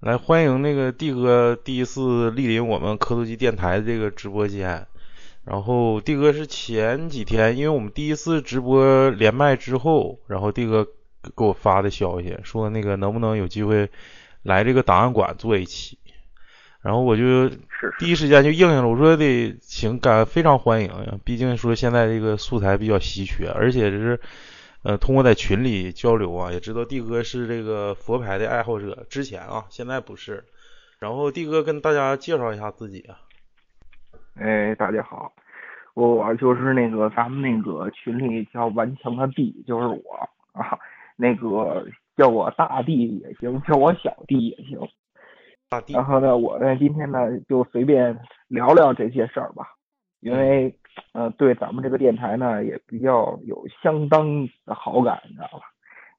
来欢迎那个帝哥第一次莅临我们科多基电台的这个直播间。然后帝哥是前几天，因为我们第一次直播连麦之后，然后帝哥给我发的消息，说那个能不能有机会来这个档案馆做一期。然后我就第一时间就应应了，我说得行，感非常欢迎。毕竟说现在这个素材比较稀缺，而且是。呃，通过在群里交流啊，也知道帝哥是这个佛牌的爱好者。之前啊，现在不是。然后帝哥跟大家介绍一下自己啊。哎，大家好，我就是那个咱们那个群里叫顽强的弟，就是我啊。那个叫我大弟也行，叫我小弟也行。大弟。然后呢，我呢今天呢就随便聊聊这些事儿吧，因为。呃，对咱们这个电台呢，也比较有相当的好感，你知道吧？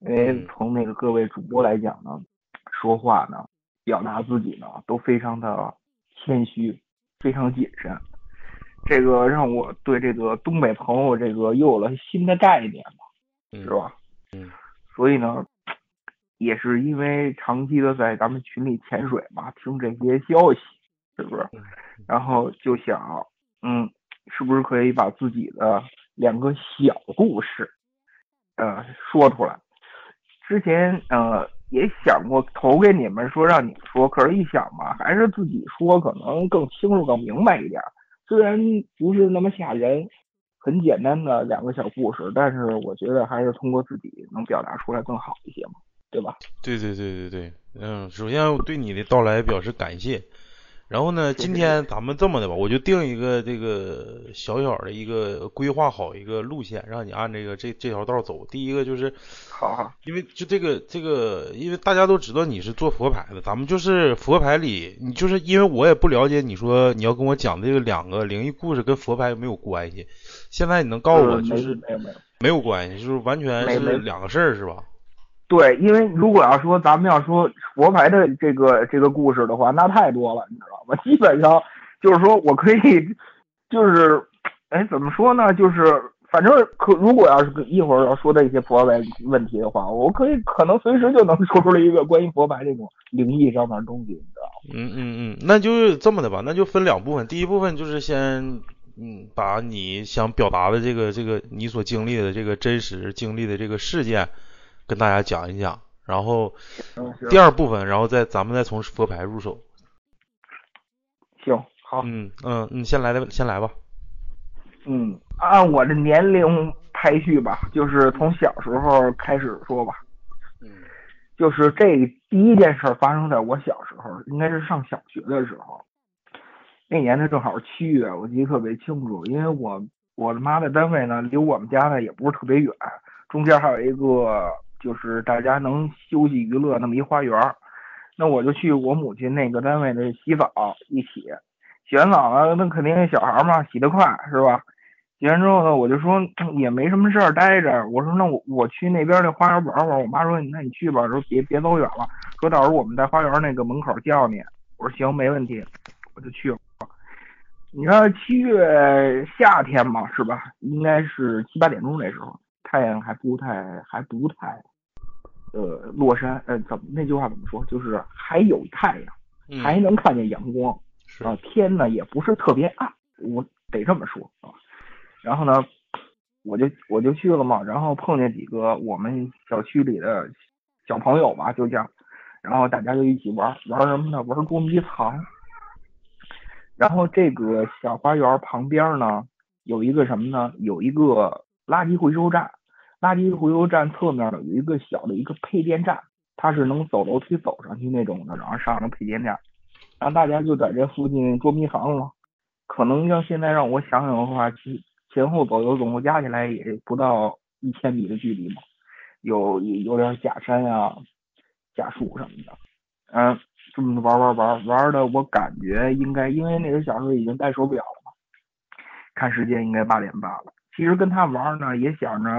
因为从那个各位主播来讲呢，说话呢，表达自己呢，都非常的谦虚，非常谨慎。这个让我对这个东北朋友这个又有了新的概念嘛，是吧？嗯。所以呢，也是因为长期的在咱们群里潜水嘛，听这些消息，是不是？然后就想，嗯。是不是可以把自己的两个小故事，呃，说出来？之前呃也想过投给你们说让你们说，可是一想吧，还是自己说可能更清楚、更明白一点。虽然不是那么吓人，很简单的两个小故事，但是我觉得还是通过自己能表达出来更好一些嘛，对吧？对对对对对，嗯，首先我对你的到来表示感谢。然后呢，今天咱们这么的吧，我就定一个这个小小的一个规划好一个路线，让你按这个这这条道走。第一个就是，好，因为就这个这个，因为大家都知道你是做佛牌的，咱们就是佛牌里，你就是因为我也不了解，你说你要跟我讲这个两个灵异故事跟佛牌有没有关系？现在你能告诉我，就是没有没有没有关系，就是完全是两个事儿，是吧？对，因为如果要说咱们要说佛牌的这个这个故事的话，那太多了，你知道吗？基本上就是说我可以，就是，哎，怎么说呢？就是反正可如果要是一会儿要说的一些佛牌问题的话，我可以可能随时就能 说出来一个关于佛牌这种灵异上面的东西，你知道吗？嗯嗯嗯，那就这么的吧，那就分两部分，第一部分就是先嗯把你想表达的这个这个你所经历的这个真实经历的这个事件。跟大家讲一讲，然后第二部分，然后再咱们再从佛牌入手。行，好，嗯嗯，你先来的，先来吧。嗯，按我的年龄排序吧，就是从小时候开始说吧。嗯，就是这第一件事发生在我小时候，应该是上小学的时候。那年呢正好是七月，我记得特别清楚，因为我我的妈的单位呢离我们家呢也不是特别远，中间还有一个。就是大家能休息娱乐那么一花园，那我就去我母亲那个单位的洗澡，一起洗完澡了，那肯定小孩嘛，洗得快是吧？洗完之后呢，我就说也没什么事儿，待着。我说那我我去那边那花园玩会儿。我妈说那你去吧，说别别走远了，说到时候我们在花园那个门口叫你。我说行，没问题，我就去了。你说七月夏天嘛，是吧？应该是七八点钟那时候。太阳还不太还不太，呃，落山，呃，怎么那句话怎么说？就是还有太阳，还能看见阳光，啊，天呢也不是特别暗，我得这么说啊。然后呢，我就我就去了嘛，然后碰见几个我们小区里的小朋友吧，就这样，然后大家就一起玩，玩什么呢？玩捉迷藏。然后这个小花园旁边呢，有一个什么呢？有一个垃圾回收站。垃圾回收站侧面呢有一个小的一个配电站，它是能走楼梯走上去那种的，然后上了配电站，然后大家就在这附近捉迷藏了。可能要现在让我想想的话，前前后左右总共加起来也不到一千米的距离嘛，有有点假山啊、假树什么的。嗯，这么玩玩玩玩的，我感觉应该因为那时候小时候已经戴手表了嘛，看时间应该八点半了。其实跟他玩呢，也想着，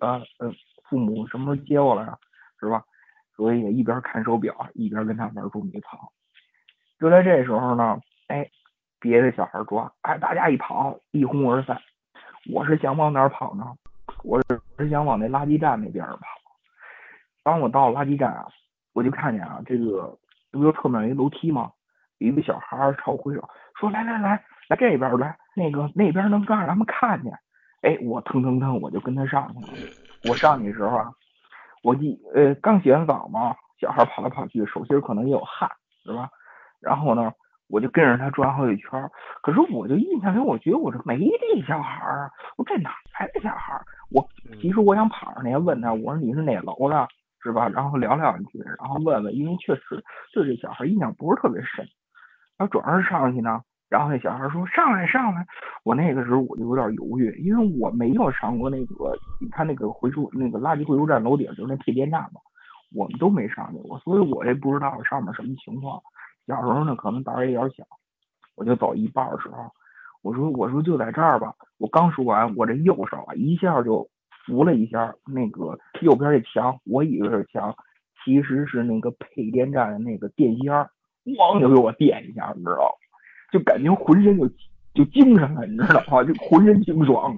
呃呃，父母什么时候接我来啊，是吧？所以一边看手表，一边跟他玩捉迷藏。就在这时候呢，哎，别的小孩抓，哎，大家一跑，一哄而散。我是想往哪儿跑呢？我是想往那垃圾站那边跑。当我到垃圾站啊，我就看见啊，这个不就侧面有一楼梯吗？有一个小孩朝我挥手说：“来来来，来这边来，那个那边能让他们看见。”哎，我腾腾腾，我就跟他上去了。我上去的时候啊，我一呃刚洗完澡嘛，小孩跑来跑去，手心可能也有汗，是吧？然后呢，我就跟着他转好几圈。可是我就印象里，我觉得我这没这小孩啊，我这哪来的小孩儿？我其实我想跑上去问他，我说你是哪楼的，是吧？然后聊两句，然后问问，因为确实对这小孩印象不是特别深。然后转身上去呢。然后那小孩说：“上来，上来！”我那个时候我就有点犹豫，因为我没有上过那个，你看那个回收那个垃圾回收站楼顶就是那配电站嘛，我们都没上去过，所以我也不知道上面什么情况。小时候呢，可能胆儿也有点小，我就走一半的时候，我说：“我说就在这儿吧。”我刚说完，我这右手啊一下就扶了一下那个右边这墙，我以为是墙，其实是那个配电站的那个电线，咣就给我电一下，你知道吗？就感觉浑身就就精神了，你知道吗？就浑身清爽，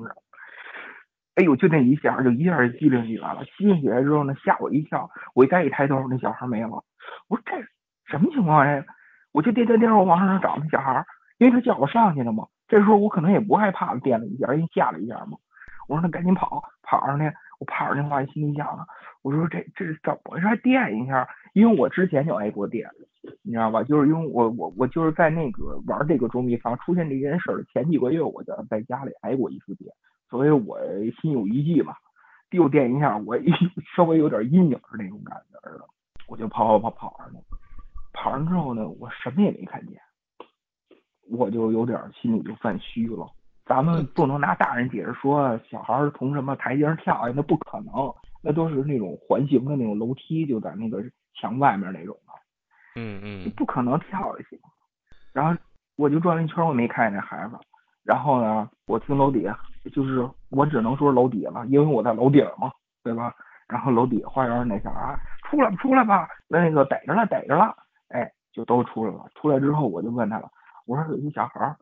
哎呦，就那一下，就一下就机灵起来了。机灵起来之后呢，吓我一跳。我再一抬头，那小孩没了。我说这什么情况？呀我就颠颠颠，我往上找那小孩，因为他叫我上去了嘛。这时候我可能也不害怕了，电了一下，因为吓了一下嘛。我说那赶紧跑，跑上去。我跑上去话，心里想，我说这这是怎么回事？还电一下？因为我之前就挨过电。你知道吧？就是因为我我我就是在那个玩这个捉迷藏出现这件事儿前几个月，我就在家里挨过一次电，所以我心有余悸吧。又电一下，我 稍微有点阴影是那种感觉似的。我就跑跑跑跑上去，跑上之后呢，我什么也没看见，我就有点心里就犯虚了。咱们不能拿大人解释说小孩从什么台阶上跳下去，那不可能，那都是那种环形的那种楼梯，就在那个墙外面那种的。嗯嗯，不可能跳下去。然后我就转了一圈，我没看见那孩子。然后呢，我听楼底下，就是我只能说楼底了，因为我在楼顶嘛，对吧？然后楼底下花园那小孩出来吧，出来吧，那个逮着了，逮着了，哎，就都出来了。出来之后，我就问他了，我说有一小孩，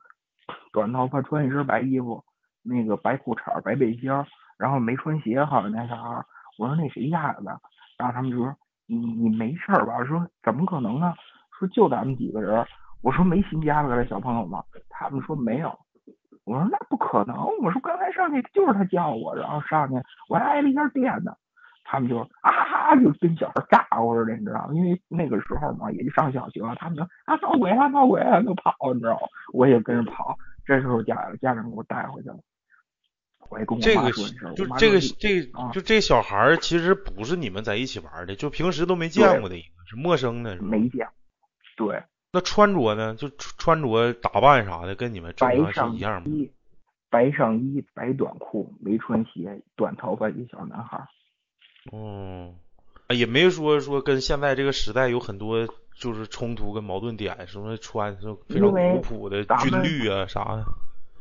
短头发，穿一身白衣服，那个白裤衩、白背心，然后没穿鞋，好像那小孩。我说那谁家的？然后他们就说。你你没事吧？说怎么可能呢？说就咱们几个人。我说没新家的小朋友吗？他们说没有。我说那不可能。我说刚才上去就是他叫我，然后上去我还挨了一下电呢。他们就啊哈就跟小孩炸呼似的，你知道吗？因为那个时候嘛，也就上小学，他们就啊闹鬼啊闹鬼啊就跑，你知道吗？我也跟着跑。这时候家家长给我带回去了。这个就这个这就这小孩其实不是你们在一起玩的，就平时都没见过的一个，是陌生的，没见。对。那穿着呢？就穿着打扮啥的，跟你们正常是一样吗？白上衣，白短裤，没穿鞋，短头发一小男孩。哦，也没说说跟现在这个时代有很多就是冲突跟矛盾点，什么穿是非常古朴的军绿啊啥的。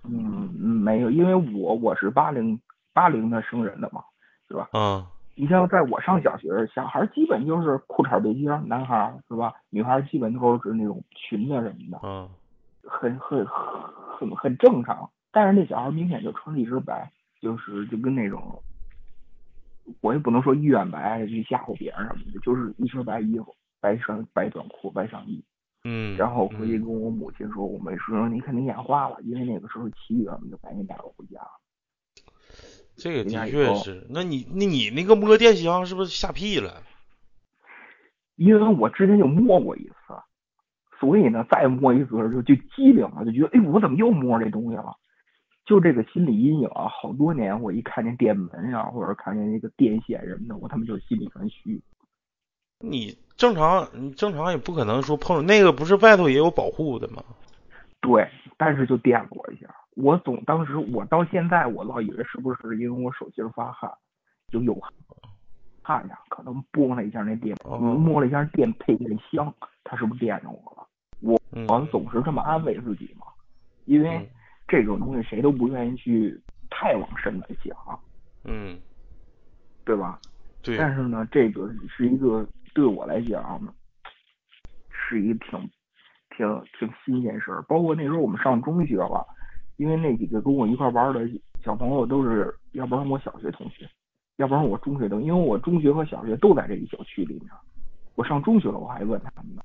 嗯，没有，因为我我是八零八零的生人的嘛，是吧？嗯。你像在我上小学，小孩基本就是裤衩背心，男孩是吧？女孩基本都是那种裙子什么的。嗯。很很很很正常，但是那小孩明显就穿了一身白，就是就跟那种，我也不能说医院白去吓唬别人什么的，就是一身白衣服，白上白短裤，白上衣。嗯，然后回去跟我母亲说，我没说你肯定眼花了，因为那个时候七月，我们就赶紧带我回家。这个的确是，那你那你那个摸电箱是不是吓屁了？因为我之前就摸过一次，所以呢，再摸一次就就机灵了，就觉得哎，我怎么又摸这东西了？就这个心理阴影啊，好多年，我一看见电门呀，或者看见那个电线什么的，我他妈就心里很虚。你正常，你正常也不可能说碰那个，不是外头也有保护的吗？对，但是就电了我一下。我总当时我到现在我老以为是不是因为我手心发汗，就有汗呀，可能拨了一下那电，摸了一下电配电箱，它是不是电着我了？我我总是这么安慰自己嘛，因为这种东西谁都不愿意去太往深了想，嗯，对吧？对。但是呢，这个是一个。对我来讲，是一个挺挺挺新鲜事儿。包括那时候我们上中学了，因为那几个跟我一块玩的小朋友都是，要不然我小学同学，要不然我中学同，因为我中学和小学都在这一小区里面。我上中学了，我还问他们呢。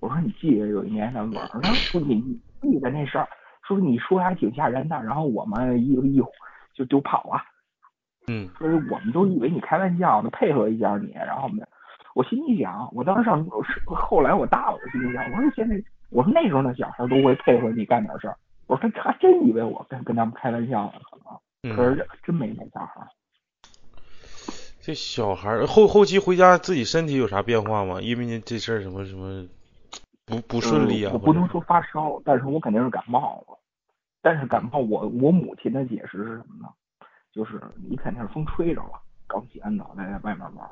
我说你记得有一年咱们玩儿，他说你记得那事儿，说你说还挺吓人的，然后我们一一就就跑啊，嗯所以我们都以为你开玩笑呢，配合一下你，然后我们我心里想，我当时上是后来我大了，我心里想，我说现在我说那时候那小孩都会配合你干点事儿，我说他还真以为我跟跟他们开玩笑呢，可能，可嗯，是真没那小孩儿。这小孩儿后后期回家自己身体有啥变化吗？因为你这事儿什么什么不不顺利啊？我不能说发烧，但是我肯定是感冒了。但是感冒我我母亲的解释是什么呢？就是你肯定是风吹着了，刚洗完澡在外面玩儿。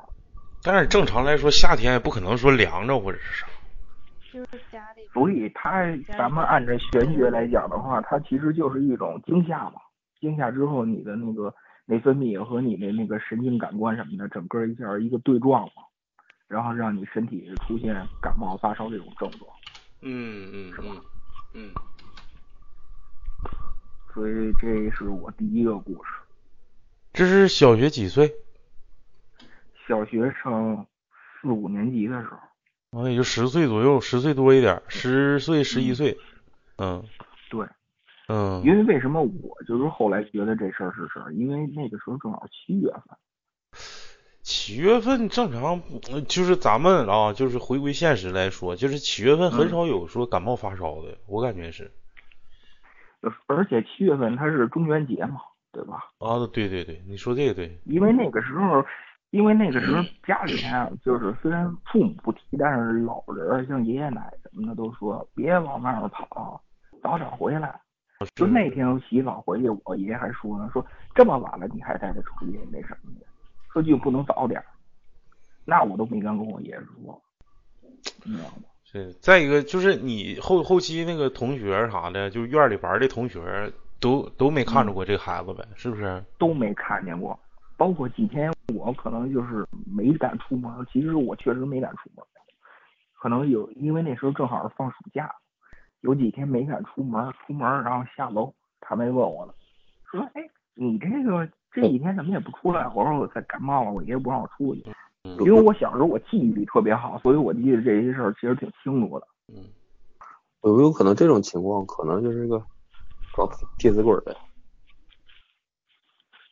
但是正常来说，夏天也不可能说凉着或者是啥。就是家里所以它咱们按照玄学来讲的话，它其实就是一种惊吓嘛。惊吓之后，你的那个内分泌和你的那个神经感官什么的，整个一下一个对撞嘛，然后让你身体出现感冒发烧这种症状。嗯嗯是吧嗯，所以这是我第一个故事。这是小学几岁？小学上四五年级的时候，啊，也就十岁左右，十岁多一点，十岁十一岁。嗯对，嗯因为为什么我就是后来觉得这事儿是事儿，因为那个时候正好七月份，七月份正常，呃就是咱们啊，就是回归现实来说，就是七月份很少有说感冒发烧的，我感觉是。呃而且七月份它是中元节嘛，对吧？啊，对对对，你说这个对。因为那个时候，因为那个时候家里面啊，就是虽然父母不提，但是老人像爷爷奶奶什么的都说别往外面跑，早点回来。就那天我洗澡回去，我爷爷还说呢，说这么晚了你还带他出去那什么的，说就不能早点儿。那我都没敢跟我爷爷说，你知道吗？是，再一个就是你后后期那个同学啥的，就院里玩的同学，都都没看着过这个孩子呗，是不是？都没看见过。包括几天我可能就是没敢出门，其实我确实没敢出门，可能有因为那时候正好是放暑假，有几天没敢出门，出门然后下楼，他没问我了，说哎你这个这几天怎么也不出来？我说我在感冒了，我爷爷不让我出去，嗯因为我小时候我记忆力特别好，所以我记得这些事儿其实挺清楚的。嗯，有没有可能这种情况可能就是个搞替死鬼的？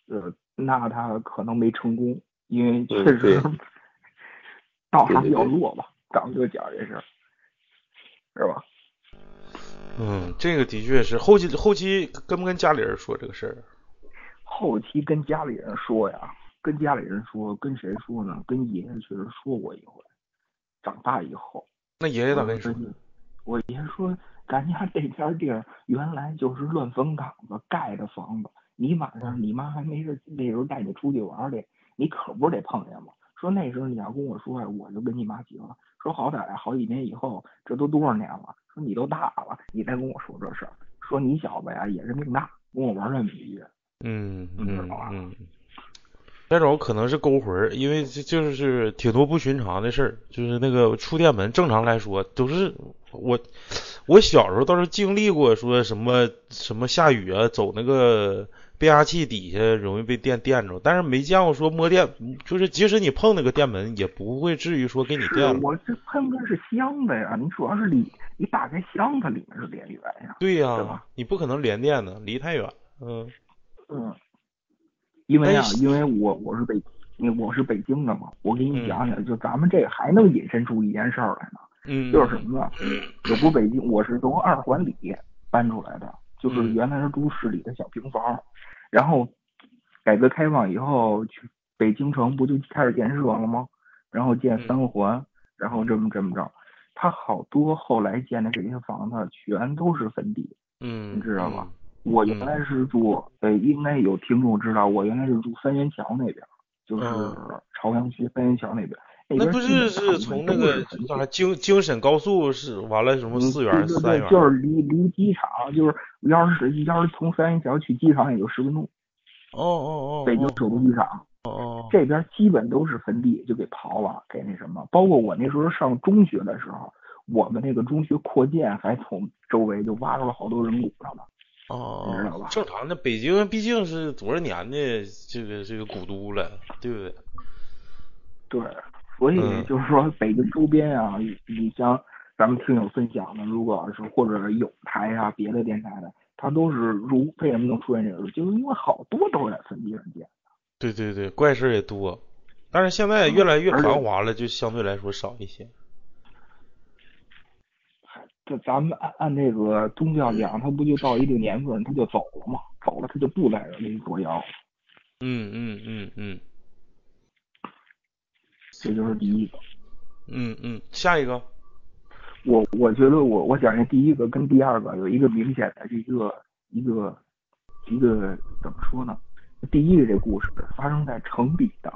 呃，那他可能没成功，因为确实 道行比较弱吧，咱们就讲这事儿，是吧？嗯，这个的确是后期后期跟不跟家里人说这个事儿？后期跟家里人说呀，跟家里人说，跟谁说呢？跟爷爷确实说过一回。长大以后，那爷爷咋跟你说？我爷爷说，咱家这片地儿原来就是乱坟岗子盖的房子，你晚上你妈还没事那时候带你出去玩去，你可不是得碰见吗？说那时候你要跟我说呀，我就跟你妈急了。说好歹好几年以后，这都多少年了？说你都大了，你再跟我说这事儿，说你小子呀也是命大，跟我玩这么一句。嗯你知嗯道吧嗯，那种可能是勾魂儿，因为这就是挺多不寻常的事儿。就是那个触电门，正常来说都是我我小时候倒是经历过，说什么什么下雨啊，走那个变压器底下容易被电电着，但是没见过说摸电，就是即使你碰那个电门，也不会至于说给你电了。我这喷的是箱子呀，你主要是里你打开箱子里面是电源呀，对呀、你不可能连电的，离太远。嗯嗯，因为啊，因为我我是北，我是北京的嘛，我给你嗯讲讲，就咱们这个还能引申出一件事儿来呢，嗯，就是什么呢？我不北京，我是从二环里搬出来的，就是嗯原来是住市里的小平房，然后改革开放以后，去北京城不就开始建设了吗？然后建嗯三环，然后这么这么着，他好多后来建的这些房子全都是坟地。嗯，你知道吧我原来是住，呃，应该有听众知道，我原来是住三元桥那边，就是嗯朝阳区三元桥那边。那不是是从那个啥京京沈高速是完了什么嗯四元三元，就是离离机场，就是要是要是从三元桥去机场也就十分钟，哦哦哦，北京哦首都机场哦哦，这边基本都是坟地，就给刨了，给那什么。包括我那时候上中学的时候，我们那个中学扩建还从周围就挖出了好多人骨头呢。哦，你知道吧正常的，北京毕竟是多少年的这个这个古都了，对不对？对，所以嗯就是说北京周边啊，你你像咱们听友分享的，如果要是或者有台啊别的电台的，它都是如为什么能出现这个？就是因为好多都在分地上建。对对对，怪事也多，但是现在越来越繁华了，就相对来说少一些。这咱们按按这个宗教讲，他不就到一定年份他就走了吗？走了他就不在这里作妖了，嗯嗯嗯嗯这就是第一个。嗯嗯，下一个，我我觉得我我讲这第一个跟第二个有一个明显的一个一个一个怎么说呢？第一个这故事发生在城里的，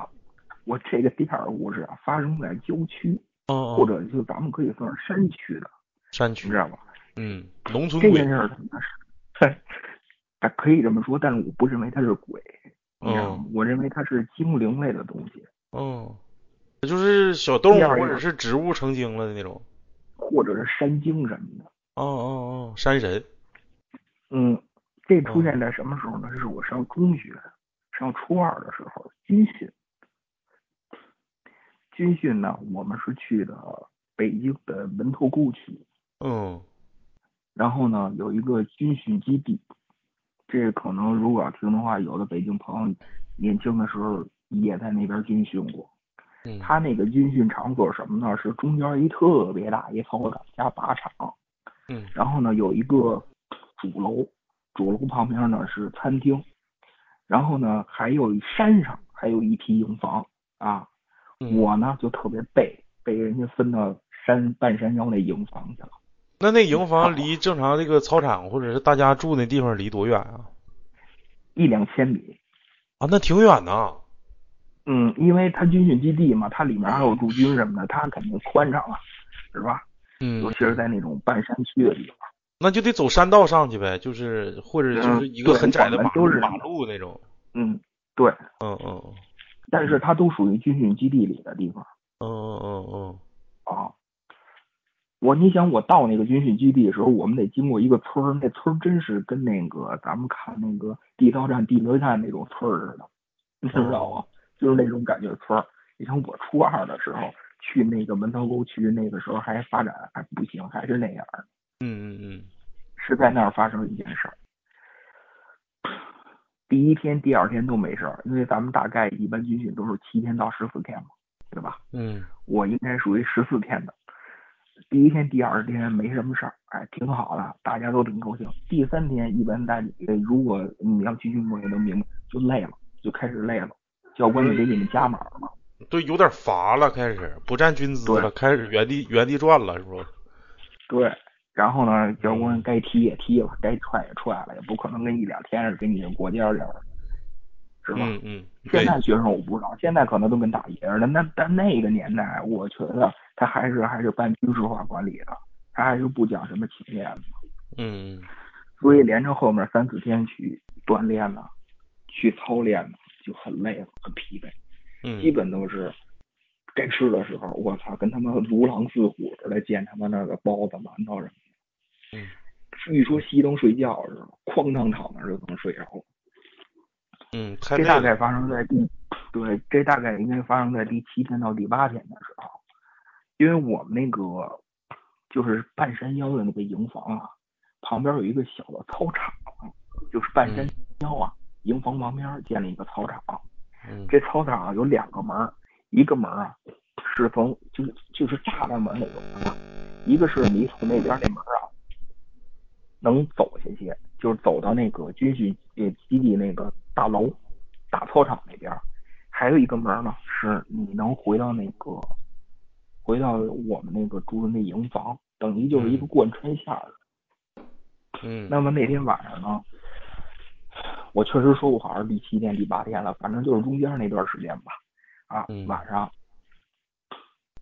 我这个第二个故事啊发生在郊区，嗯嗯，或者就咱们可以算是山区的，山区你知，道吧？嗯，农村鬼这件，事儿它是，哎，可以这么说，但是我不认为它是鬼，嗯？我认为它是精灵类的东西，嗯，就是小动物或者是植物成精了的那种。或者是山精什么的。哦哦哦，山神，嗯，这出现在什么时候呢？这是我上中学，上初二的时候军训。军训呢，我们是去的北京的门头沟区，嗯然后呢有一个军训基地。这可能如果要听的话，有的北京朋友年轻的时候也在那边军训过。嗯，他那个军训场所什么呢？是中间一特别大一操场加靶场，嗯然后呢有一个主楼，主楼旁边呢是餐厅，然后呢还有山上还有一批营房啊。嗯我呢就特别背，被人家分到山半山腰那营房去了，那那营房离正常这个操场或者是大家住那地方离多远啊？一两千米。啊，那挺远呐。嗯，因为它军训基地嘛，它里面还有驻军什么的，它肯定宽敞啊，是吧？嗯尤其是在那种半山区的地方。那就得走山道上去呗，就是或者就是一个很窄的马路马路那种。嗯，对，嗯嗯嗯但是它都属于军训基地里的地方嗯嗯嗯啊。我你想，我到那个军训基地的时候，我们得经过一个村儿，那村儿真是跟那个咱们看那个地道战、地雷战那种村儿似的，你知道吗？就是那种感觉村儿。你像我初二的时候去那个门头沟区，那个时候还发展还不行，还是那样儿。嗯嗯嗯是在那儿发生一件事儿。第一天、第二天都没事儿，因为咱们大概一般军训都是七天到十四天嘛，对吧？嗯我应该属于十四天的。第一天、第二天没什么事儿，哎，挺好的，大家都挺高兴。第三天一般大如果你要军训过也能明白，就累了，就开始累了，教官就给你们加码了。嗯，对，有点乏了，开始不占军资了，开始原地原地转了，是不？对，然后呢，教官该踢也踢了，该踹也踹了，也不可能跟一两天是给你过家家儿，是吧？嗯嗯，现，在学生我不知道，现在可能都跟大爷似的。那但那个年代，我觉得他还是还是半军事化管理的，他还是不讲什么情面的。嗯所以连着后面三四天去锻炼呢，去操练呢，就很累了，很疲惫，嗯基本都是该吃的时候，我操，跟他们如狼似虎似的见他们那个包子、馒头什么的。嗯一说熄灯睡觉似的，哐当躺那儿就能睡着了。嗯，这大。概发生在第，对，这大概应该发生在第七天到第八天的时候，因为我们那个就是半山腰的那个营房啊，旁边有一个小的操场，就是半山腰啊，营房旁边建了一个操场，嗯。这操场啊有两个门，一个门啊是从就是就是栅栏门那种门，一个是你从那边那门啊能走下去，就是走到那个军训呃基地那个大楼大操场那边，还有一个门呢是你能回到那个回到我们那个住的那营房，等于就是一个贯穿线儿。嗯。那么那天晚上呢，我确实说不好是第七天、第八天了，反正就是中间那段时间吧。啊，嗯晚上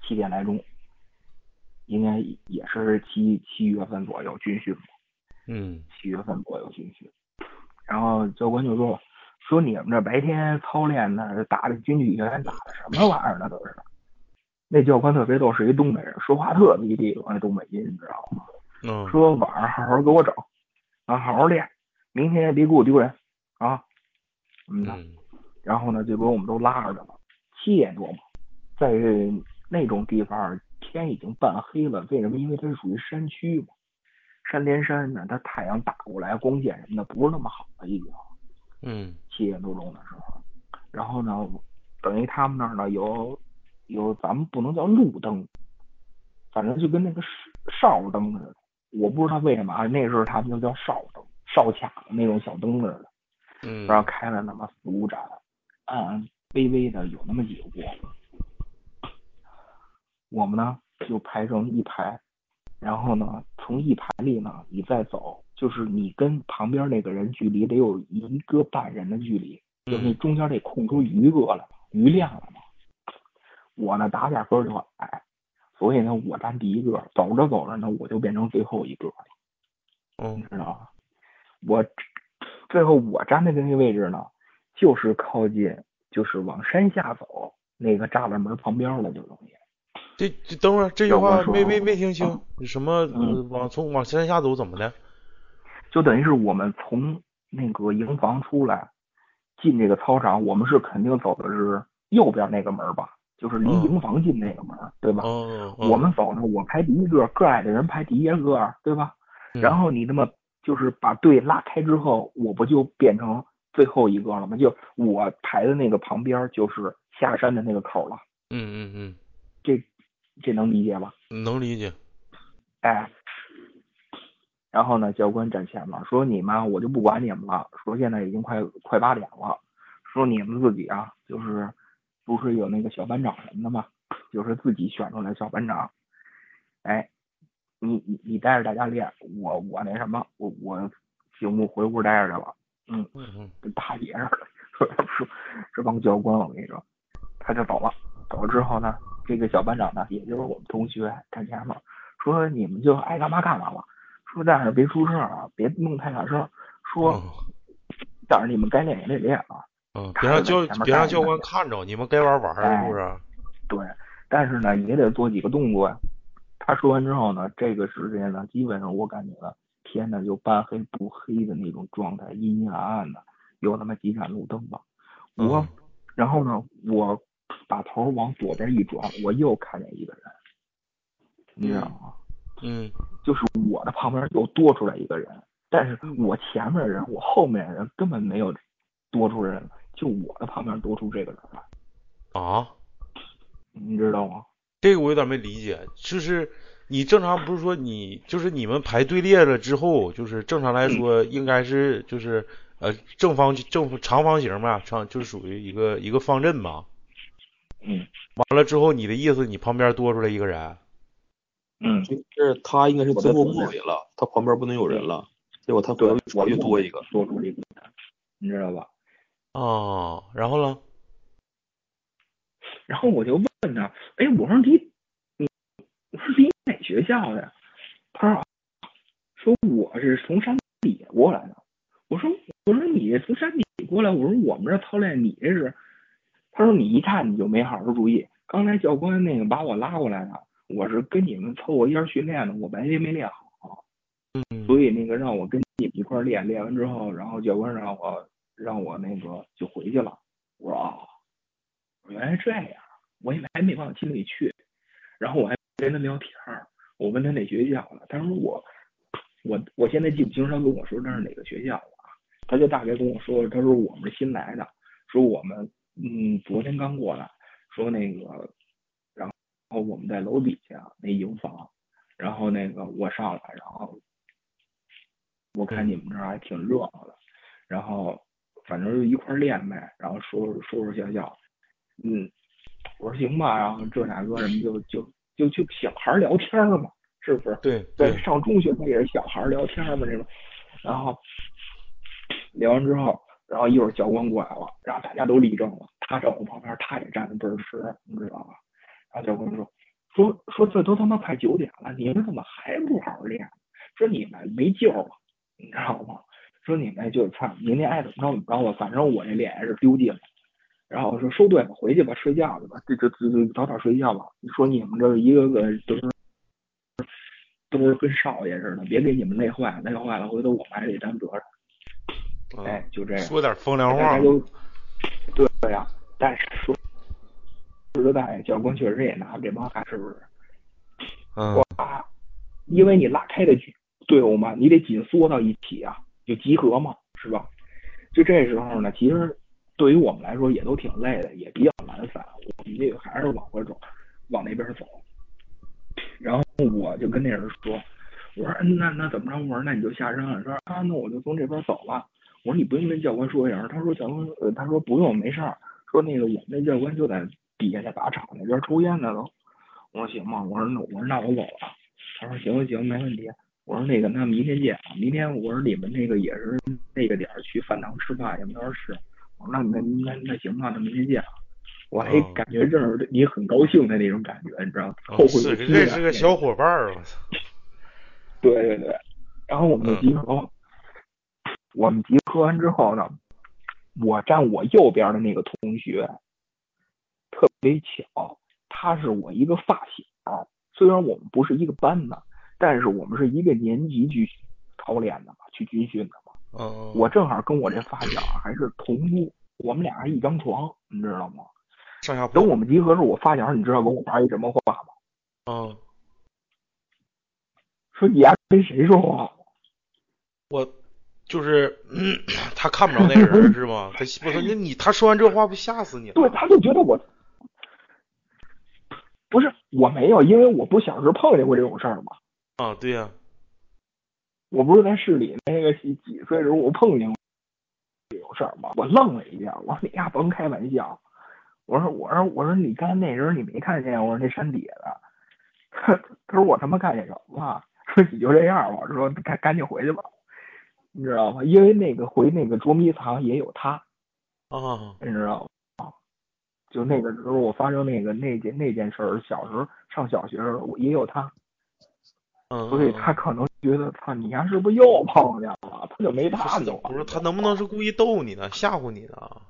七点来钟，应该也是七七月份左右军训吧，嗯七月份左右军训。然后教官就说说你们这白天操练呢，打的军体拳打的什么玩意儿呢？都是。那教官特别逗，是一东北人，说话特别地道，那东北音，你知道吗？嗯说晚上好好给我整，啊，好好练，明天也别给我丢人啊，嗯的。嗯然后呢，这不我们都拉着去了。七点多嘛，在那种地方天已经半黑了，为什么？因为它是属于山区嘛，山连山呢，它太阳打过来，光线什么的不是那么好了，已经嗯七点多钟的时候。然后呢，等于他们那儿呢有有咱们不能叫路灯，反正就跟那个哨哨灯似的。我不知道为什么啊，那时候他们就叫哨灯，哨卡的那种小灯似的。嗯然后开了那么四五盏，暗暗微微的有那么几个锅。我们呢就排成一排，然后呢从一排里呢你再走，就是你跟旁边那个人距离得有一个半人的距离，就那嗯中间得空出余个来，余量了嘛。我呢打点分就矮，所以呢我站第一个，走着走着呢我就变成最后一个了。嗯知道吧？我最后我站的那个位置呢，就是靠近，就是往山下走那个栅栏门旁边了，就等于。这这等会儿这句话没没没听清嗯，什么往从往山下走怎么的？就等于是我们从那个营房出来，进这个操场，我们是肯定走的是右边那个门吧，就是离嗯营房近那个门，对吧？哦，我们走呢，我排第一个，个矮的人排第一个，对吧？嗯然后你那么就是把队拉开之后，我不就变成最后一个了吗？就我排的那个旁边就是下山的那个口了，嗯嗯嗯这这能理解吧？嗯，能理解。哎，然后呢，教官站前面说：“你们我就不管你们了，说现在已经快快八点了，说你们自己啊，就是不是有那个小班长什么的吗？就是自己选出来小班长，哎，你你你带着大家练，我我那什么，我我醒悟回屋待着去了，嗯，嗯嗯跟大爷似的，说说这帮教官，我跟你说，他就走了。走了之后呢，这个小班长呢，也就是我们同学他前面说：“你们就爱干嘛干嘛吧，说但是别出声啊，别弄太大声。说嗯但是你们该练也得练啊。嗯，别让教别让教官看着，你们该玩玩是不是？对，但是呢也得做几个动作呀。他说完之后呢，这个时间呢，基本上我感觉呢，天呢就半黑不黑的那种状态，阴阴暗暗的，有那么几盏路灯吧。我，嗯然后呢，我把头往左边一转，我又看见一个人，你知道吗？嗯就是我的旁边又多出来一个人，但是我前面的人，我后面的人根本没有多出人来，就我的旁边多出这个人来，啊，你知道吗？这个我有点没理解，就是你正常不是说你就是你们排队列了之后，就是正常来说应该是就是呃正方正长方形嘛，长就是属于一个一个方阵嘛。嗯完了之后，你的意思你旁边多出来一个人？嗯，就是他应该是最后末尾了，他旁边不能有人了，结果他对旁，边我又多一个。多出一个人，你知道吧？哦，然后呢？然后我就问他，哎，我说你你我说你哪学校的呀？他说说我是从山底下过来的。我说我说你从山底过来，我说我们这操练你这是，他说你一看你就没好好注意，刚才教官那个把我拉过来的，我是跟你们凑合一下训练的，我白天没练好，嗯所以那个让我跟你们一块儿练，练完之后，然后教官让我让我那个就回去了。我说啊、原来这样，我也还没往心里去，然后我还跟他聊天儿，我问他哪学校的，他说我我我现在记不清他跟我说这是哪个学校了啊，他就大概跟我说，他说我们是新来的，说我们嗯昨天刚过来，说那个，然后我们在楼底下那营房，然后那个我上来，然后我看你们这儿还挺热闹的，然后反正就一块儿练呗，然后说说说笑笑，嗯，我说行吧，然后这那个什么就就就就小孩儿聊天儿嘛，是不是？对对，上中学不也是小孩儿聊天嘛这种，然后聊完之后，然后一会儿教官过来了，然后大家都立正了，他站我旁边，他也站的倍儿实，你知道吧？然后教官说说说这都他妈快九点了，你们怎么还不好好练？说你们没救了，你知道吗？说你们就看明天爱怎么着怎么着吧，反正我这脸是丢尽了。然后说收队吧，回去吧，睡觉去吧，这这这这早点睡觉吧。你说你们这一个个都是都是跟少爷似的，别给你们累坏了，累坏了回头我们还得担责任。嗯哎，就这样。说点风凉话大家。都对对呀、但是说说实在，教官确实也拿这帮孩是不是？嗯哇，因为你拉开的队伍嘛，你得紧缩到一起啊，就集合嘛，是吧？就这时候呢，其实对于我们来说也都挺累的，也比较懒散，我们这个还是往回走，往那边走。然后我就跟那人说，我说那那怎么着？我说那你就下山了。说啊，那我就从这边走了。我说你不用跟教官说一声。他说教官，呃，他说不用，没事儿。说那个我们那教官就在底下那靶场那边抽烟呢都。我说行吧，我说那我说那我走了。他说行行行，没问题。我说那个那明天见啊，明天我说你们那个也是那个点儿去饭堂吃饭，也没法吃。那那那那行吧，那明天见啊。我还哦感觉认识你很高兴的那种感觉，你知道吗？后悔认识个小伙伴儿，我操，对对对，然后我们就嗯集合，我们集合完之后呢，我站我右边的那个同学，特别巧，他是我一个发小，虽然我们不是一个班的，但是我们是一个年级去操练的嘛，去军训的嘛。嗯，我正好跟我这发小还是同屋，我们俩还一张床，你知道吗？上下铺等，我们集合时候，我发小你知道跟我说一什么话吗？嗯，说你丫跟谁说话？我就是，嗯，他看不着那个人是吗？他我说 你你他说完这话不吓死你了？对，他就觉得我不是我没有，因为我不小时候碰见过这种事儿嘛。啊，对呀、我不是在市里那个几几岁的时候，我碰见过这种事儿嘛，我愣了一下，我说你呀甭开玩笑，我说我说我说你刚才那人你没看见？我说那山底下的，他说我他妈看见什么了？说你就这样吧，说赶赶紧回去吧，你知道吗？因为那个回那个捉迷藏也有他，啊，你知道吗？就那个时候我发生那个那件那件事儿，小时候上小学的时候我也有他，嗯，所以他可能觉得操你丫是不是又碰见了？他就没搭理我。不是他能不能是故意逗你呢，吓唬你呢？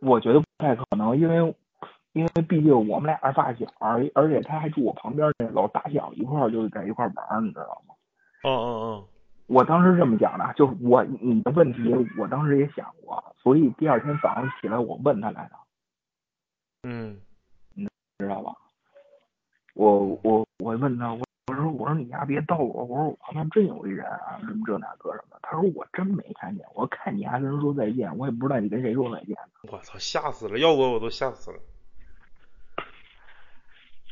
我觉得不太可能，因为因为毕竟我们俩是发小，而而且他还住我旁边那楼，打小一块儿就是在一块儿玩儿，你知道吗？嗯嗯嗯我当时这么讲的，就是我你的问题，我当时也想过，所以第二天早上起来我问他来的，嗯你知道吧？我我我问他，我我说我说你丫别逗我，我说我旁边真有一人啊，什么这那个什么。他说我真没看见，我看你还跟人说再见，我也不知道你跟谁说再见我操，吓死了，要我我都吓死了。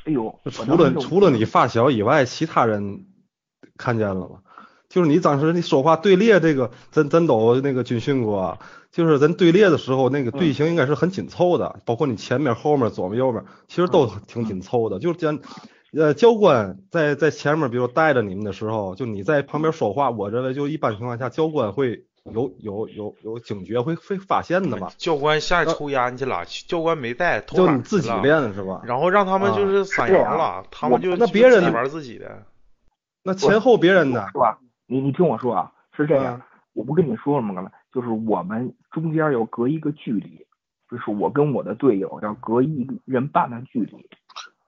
哎呦，除了除了你发小以外，其他人看见了吗？就是你当时你说话队列这个，咱咱都那个军训过啊，就是咱队列的时候，那个队形应该是很紧凑的，包括你前面、后面、左边、右边，其实都挺紧凑的。就是咱呃教官在在前面，比如带着你们的时候，就你在旁边说话，我认为就一般情况下，教官会有有有有警觉，会会发现的嘛。教官下去抽烟去了，教官没带，偷懒就你自己练是吧？然后让他们就是散这样羊了，他们就那别人呢自己玩自己的。那前后别人的？是吧？你你听我说啊，是这样，嗯我不跟你说了吗？刚才就是我们中间要隔一个距离，就是我跟我的队友要隔一人半的距离，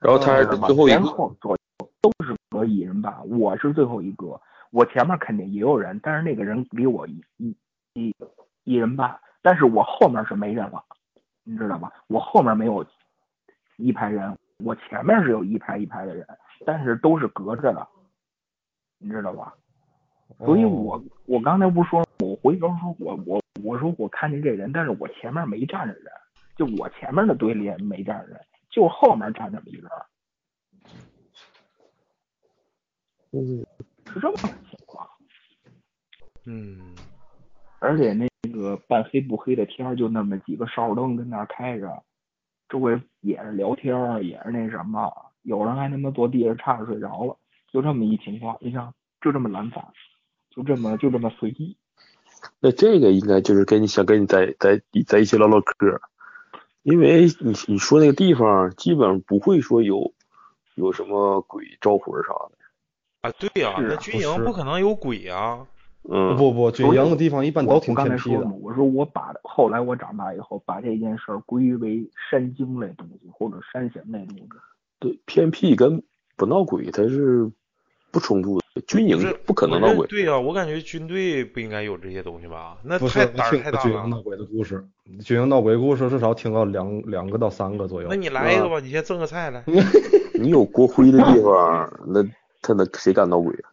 然后他还是最后一个，后左右都是隔一人半，我是最后一个，我前面肯定也有人，但是那个人离我一一一一人半，但是我后面是没人了，你知道吧？我后面没有一排人，我前面是有一排一排的人，但是都是隔着的，你知道吧？所以我我刚才不是说，我回头说我我我说我看见这人，但是我前面没站着人，就我前面的队里没站着人，就后面站这么一人，嗯，是这么个情况。嗯，而且那个半黑不黑的天儿，就那么几个哨灯跟那儿开着，周围也是聊天儿，也是那什么，有人还他妈坐地上差点睡着了，就这么一情况，你想就这么懒散，就这么就这么随意。那这个应该就是跟你想跟你在在在一起唠唠嗑，因为你你说那个地方基本上不会说有有什么鬼招魂啥的，啊，对呀、啊那军营不可能有鬼啊。嗯，不不，军营的地方一般都挺我刚才偏僻的说嘛，。我说我把后来我长大以后把这件事儿归于为山精类东西或者山神类东西。对，偏僻跟不闹鬼它是不冲突的，军营不可能闹鬼，对呀、我感觉军队不应该有这些东西吧？那太胆儿太大了。军营闹鬼的故事，军营闹鬼故事至少听到两两个到三个左右那。你来一个吧，你先赠个菜来。你有国徽的地方，那他那谁敢闹鬼啊？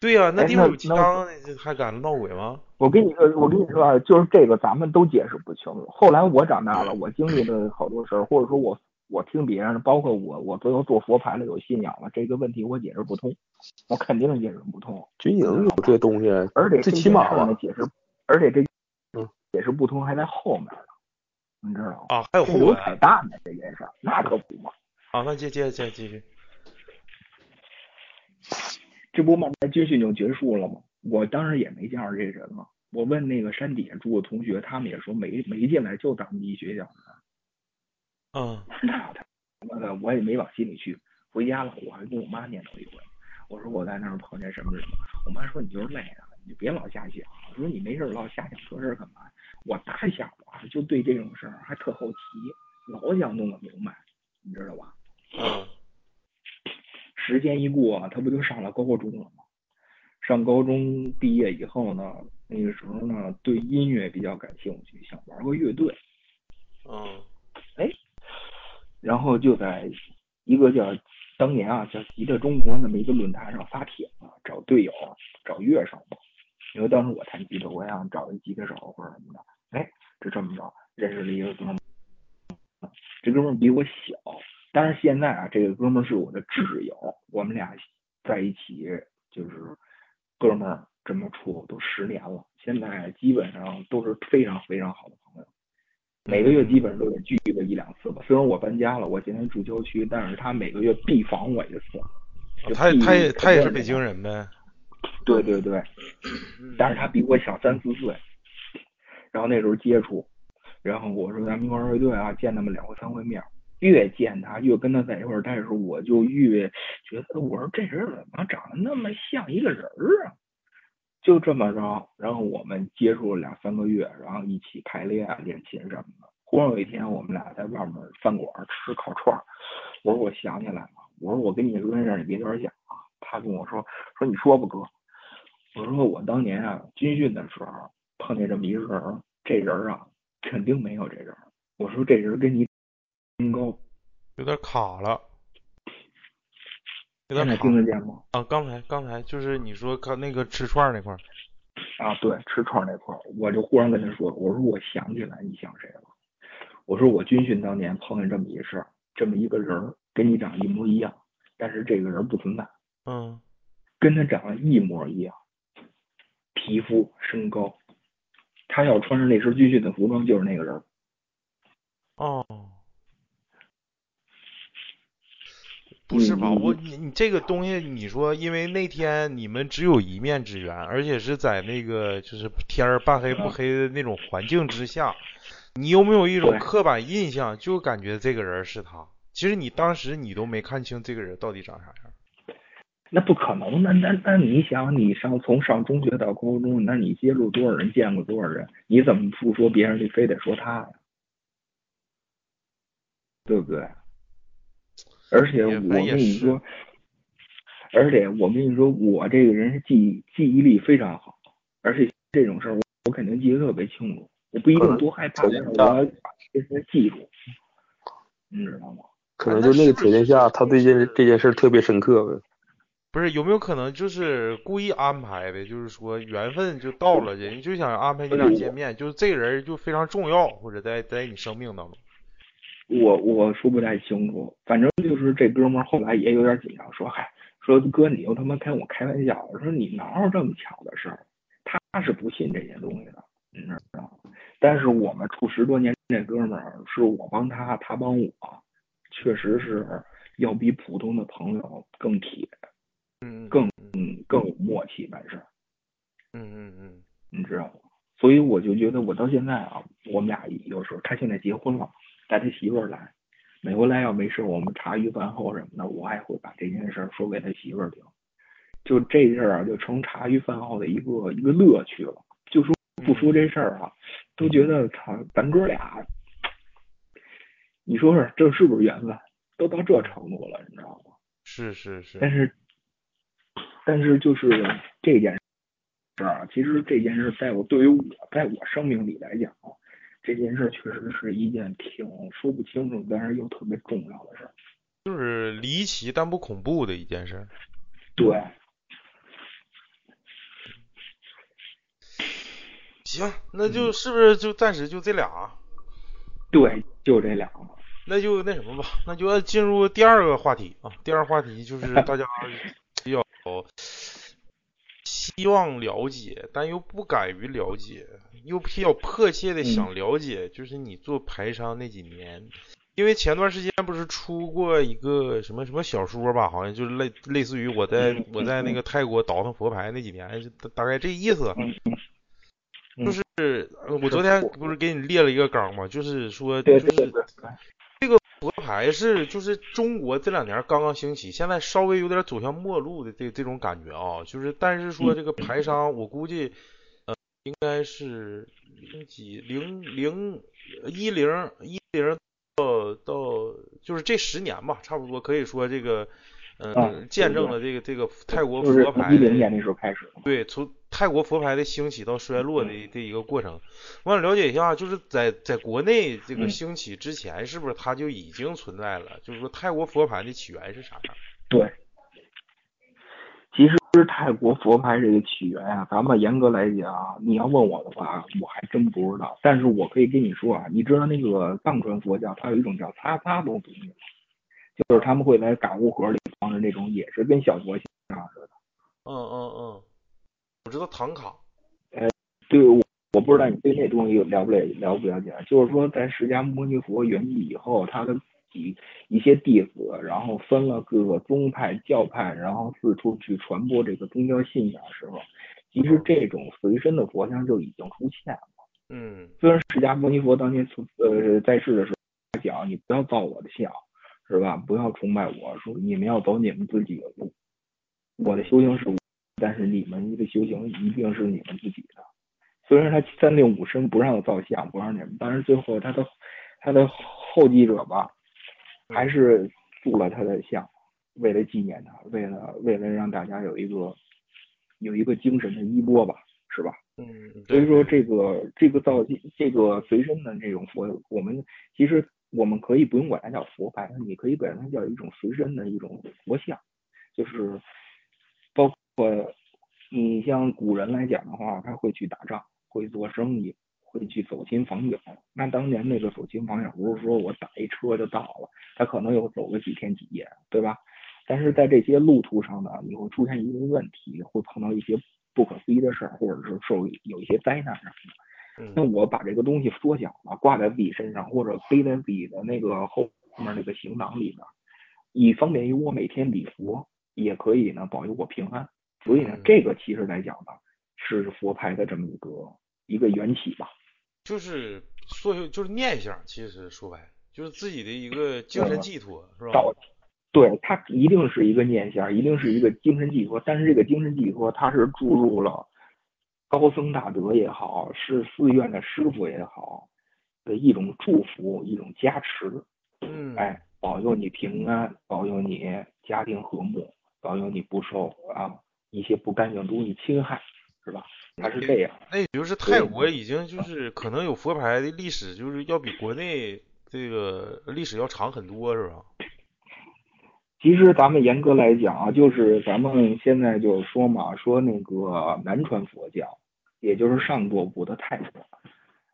对呀、那哎地方有鸡那那缸，这还敢闹鬼吗？我跟你说，我跟你说啊，就是这个咱们都解释不清楚。后来我长大了，我经历了好多事儿，或者说我我听别人的，包括我我最后做佛牌了，有信仰了，这个问题我解释不通，我肯定解释不通。军营有这东西，而且最起码解释，而且这嗯解释不通还在后面呢，你知道吗？啊，还有这有彩蛋呢，这件事儿那可不嘛。好，那接接接继续。这不慢慢军训就结束了吗？我当时也没见着这人了。我问那个山底下住的同学，他们也说没没进来，就咱们一学校的。嗯 那他妈的，我也没往心里去。回家了，我还跟我妈念叨一回。我说我在那儿碰见什么人了。我妈说你就是累了，你就别老瞎想。我说你没事儿老瞎想这事儿干嘛？我打小啊就对这种事儿还特好奇，老想弄个明白，你知道吧？嗯时间一过，他不就上了高中了吗？上高中毕业以后呢，那个时候呢，对音乐比较感兴趣，想玩个乐队，嗯然后就在一个叫当年啊叫“吉他中国”那么一个论坛上发帖子，找队友，找乐手。因为当时我弹吉他，我想找一吉他手或者什么的。哎，就这么着认识了一个哥们儿，这哥们儿比我小，但是现在啊，这个哥们儿是我的挚友，我们俩在一起就是哥们儿这么处都十年了，现在基本上都是非常非常好的朋友。每个月基本上都得聚个一两次吧。虽然我搬家了，我现在住郊区，但是他每个月必访我一次。他他也他也是北京人呗。对对对，但是他比我小三四岁。然后那时候接触，然后我说咱们一块儿乐队啊，见他们两回三回面，越见他越跟他在一块儿待的时候，我就越觉得我说这人怎么长得那么像一个人儿啊？就这么着，然后我们接触了两三个月，然后一起排练、练琴什么的。忽然有一天，我们俩在外面饭馆吃烤串儿，我说我想起来了，我说我跟你说件事儿，你别乱想啊。他跟我说说你说吧哥，我说我当年啊军训的时候碰见这么一个人，这人啊肯定没有这人。我说这人跟你身 高，有点卡了，有现在点听得见吗？啊！刚才刚才就是你说看那个吃串儿那块儿，啊，对，吃串儿那块儿，我就忽然跟他说，我说我想起来你想谁了？我说我军训当年碰见这么一事儿，这么一个人儿跟你长一模一样，但是这个人不存在，嗯跟他长得一模一样，皮肤、身高，他要穿上那身军训的服装就是那个人儿。哦，不是吧？嗯我你你这个东西，你说因为那天你们只有一面之缘，而且是在那个就是天儿半黑不黑的那种环境之下，你有没有一种刻板印象，就感觉这个人是他？其实你当时你都没看清这个人到底长啥样。那不可能，那那那你想，你上从上中学到高中，那你接触多少人，见过多少人，你怎么不说别人，你非得说他呀？对不对？而且我跟你说，而且我跟你说，我这个人是记忆记忆力非常好，而且这种事儿我我肯定记得特别清楚，我不一定多害怕，但是我要把这事记住，你知道吗？可能就那个条件下，他对这这件事儿特别深刻呗。不是有没有可能就是故意安排的？就是说缘分就到了，人家就想安排你俩见面，就是这个人就非常重要，或者在在你生命当中。我我说不太清楚，反正就是这哥们儿后来也有点紧张，说嗨，说哥你又他妈跟我开玩笑，说你哪有这么巧的事儿？他是不信这些东西的，你知道吗？但是我们处十多年，这哥们儿是我帮他，他帮我，确实是要比普通的朋友更铁，嗯，更嗯更有默契办事儿，嗯嗯嗯你知道吗？所以我就觉得我到现在啊，我们俩有时候他现在结婚了，带他媳妇儿来，美回来要没事，我们茶余饭后什么的，我也会把这件事儿说给他媳妇儿听。就这事儿啊，就成茶余饭后的一个一个乐趣了。就说不说这事儿啊，都觉得操，咱哥俩，你说说这是不是缘分？都到这程度了，你知道吗？是是是，但是，但是就是这件事儿啊，其实这件事在我对于我在我生命里来讲啊，这件事确实是一件挺说不清楚，但是又特别重要的事儿。就是离奇但不恐怖的一件事。对，行，那就是不是就暂时就这俩？对，就这俩。那就那什么吧，那就要进入第二个话题啊。第二个话题就是大家 比较希望了解，但又不敢于了解，又比较迫切的想了解，就是你做排商那几年。因为前段时间不是出过一个什么什么小说吧，好像就是类类似于我在我在那个泰国倒腾佛牌那几年，大大概这意思。就是我昨天不是给你列了一个纲嘛？就是说，就是这个佛牌是就是中国这两年刚刚兴起，现在稍微有点走向末路的这这种感觉啊。就是但是说这个牌商，我估计呃应该是零几零零一零一零。到到就是这十年吧，差不多可以说这个，嗯，见证了这个这个泰国佛牌一零年那时候开始，对，从泰国佛牌的兴起到衰落的这一个过程。我想了解一下，就是在在国内这个兴起之前，是不是它就已经存在了？就是说泰国佛牌的起源是啥样？对。其实泰国佛牌这个起源啊，咱们严格来讲，你要问我的话，我还真不知道。但是我可以跟你说啊，你知道那个藏传佛教，它有一种叫擦擦东西，就是他们会在感悟盒里放着那种，也是跟小佛像似的。嗯嗯嗯，我知道唐卡。呃，对，我我不知道你对那东西了不了了不了解？就是说，在释迦牟尼佛圆寂以后，他的。几一些弟子，然后分了各个宗派教派，然后四处去传播这个宗教信仰的时候，其实这种随身的佛像就已经出现了。嗯，虽然释迦牟尼佛当年从呃在世的时候他讲，你不要造我的像，是吧？不要崇拜我，说你们要走你们自己的路。我的修行是，但是你们的修行一定是你们自己的。虽然他三令五申不让造像，不让你们，但是最后他的他的后继者吧。还是塑了他的像，为了纪念他，为了为了让大家有一个有一个精神的衣钵吧，是吧？嗯。所以说这个这个造这个随身的这种佛，我们其实我们可以不用管它叫佛牌，你可以管它叫一种随身的一种佛像，就是包括你像古人来讲的话，他会去打仗，会做生意。会去走亲访友，那当年那个走亲访友不是说我打一车就到了，他可能又走个几天几夜，对吧？但是在这些路途上呢，你会出现一个问题，会碰到一些不可思议的事儿，或者是受有一些灾难什么的。那我把这个东西缩小了，挂在自己身上，或者背在自己的那个后面那个行囊里边，以方便于我每天礼佛，也可以呢保佑我平安。所以呢，这个其实来讲呢，是佛牌的这么一个一个缘起吧。就是说，就是念想，其实说白了，就是自己的一个精神寄托，是吧？对，它一定是一个念想，一定是一个精神寄托。但是这个精神寄托，它是注入了高僧大德也好，是寺院的师傅也好的一种祝福，一种加持。嗯，哎，保佑你平安，保佑你家庭和睦，保佑你不受啊一些不干净东西侵害，是吧？它是这样，那也就是泰国已经就是可能有佛牌的历史，就是要比国内这个历史要长很多，是吧？其实咱们严格来讲啊，就是咱们现在就说嘛，说那个南传佛教，也就是上座部的泰国，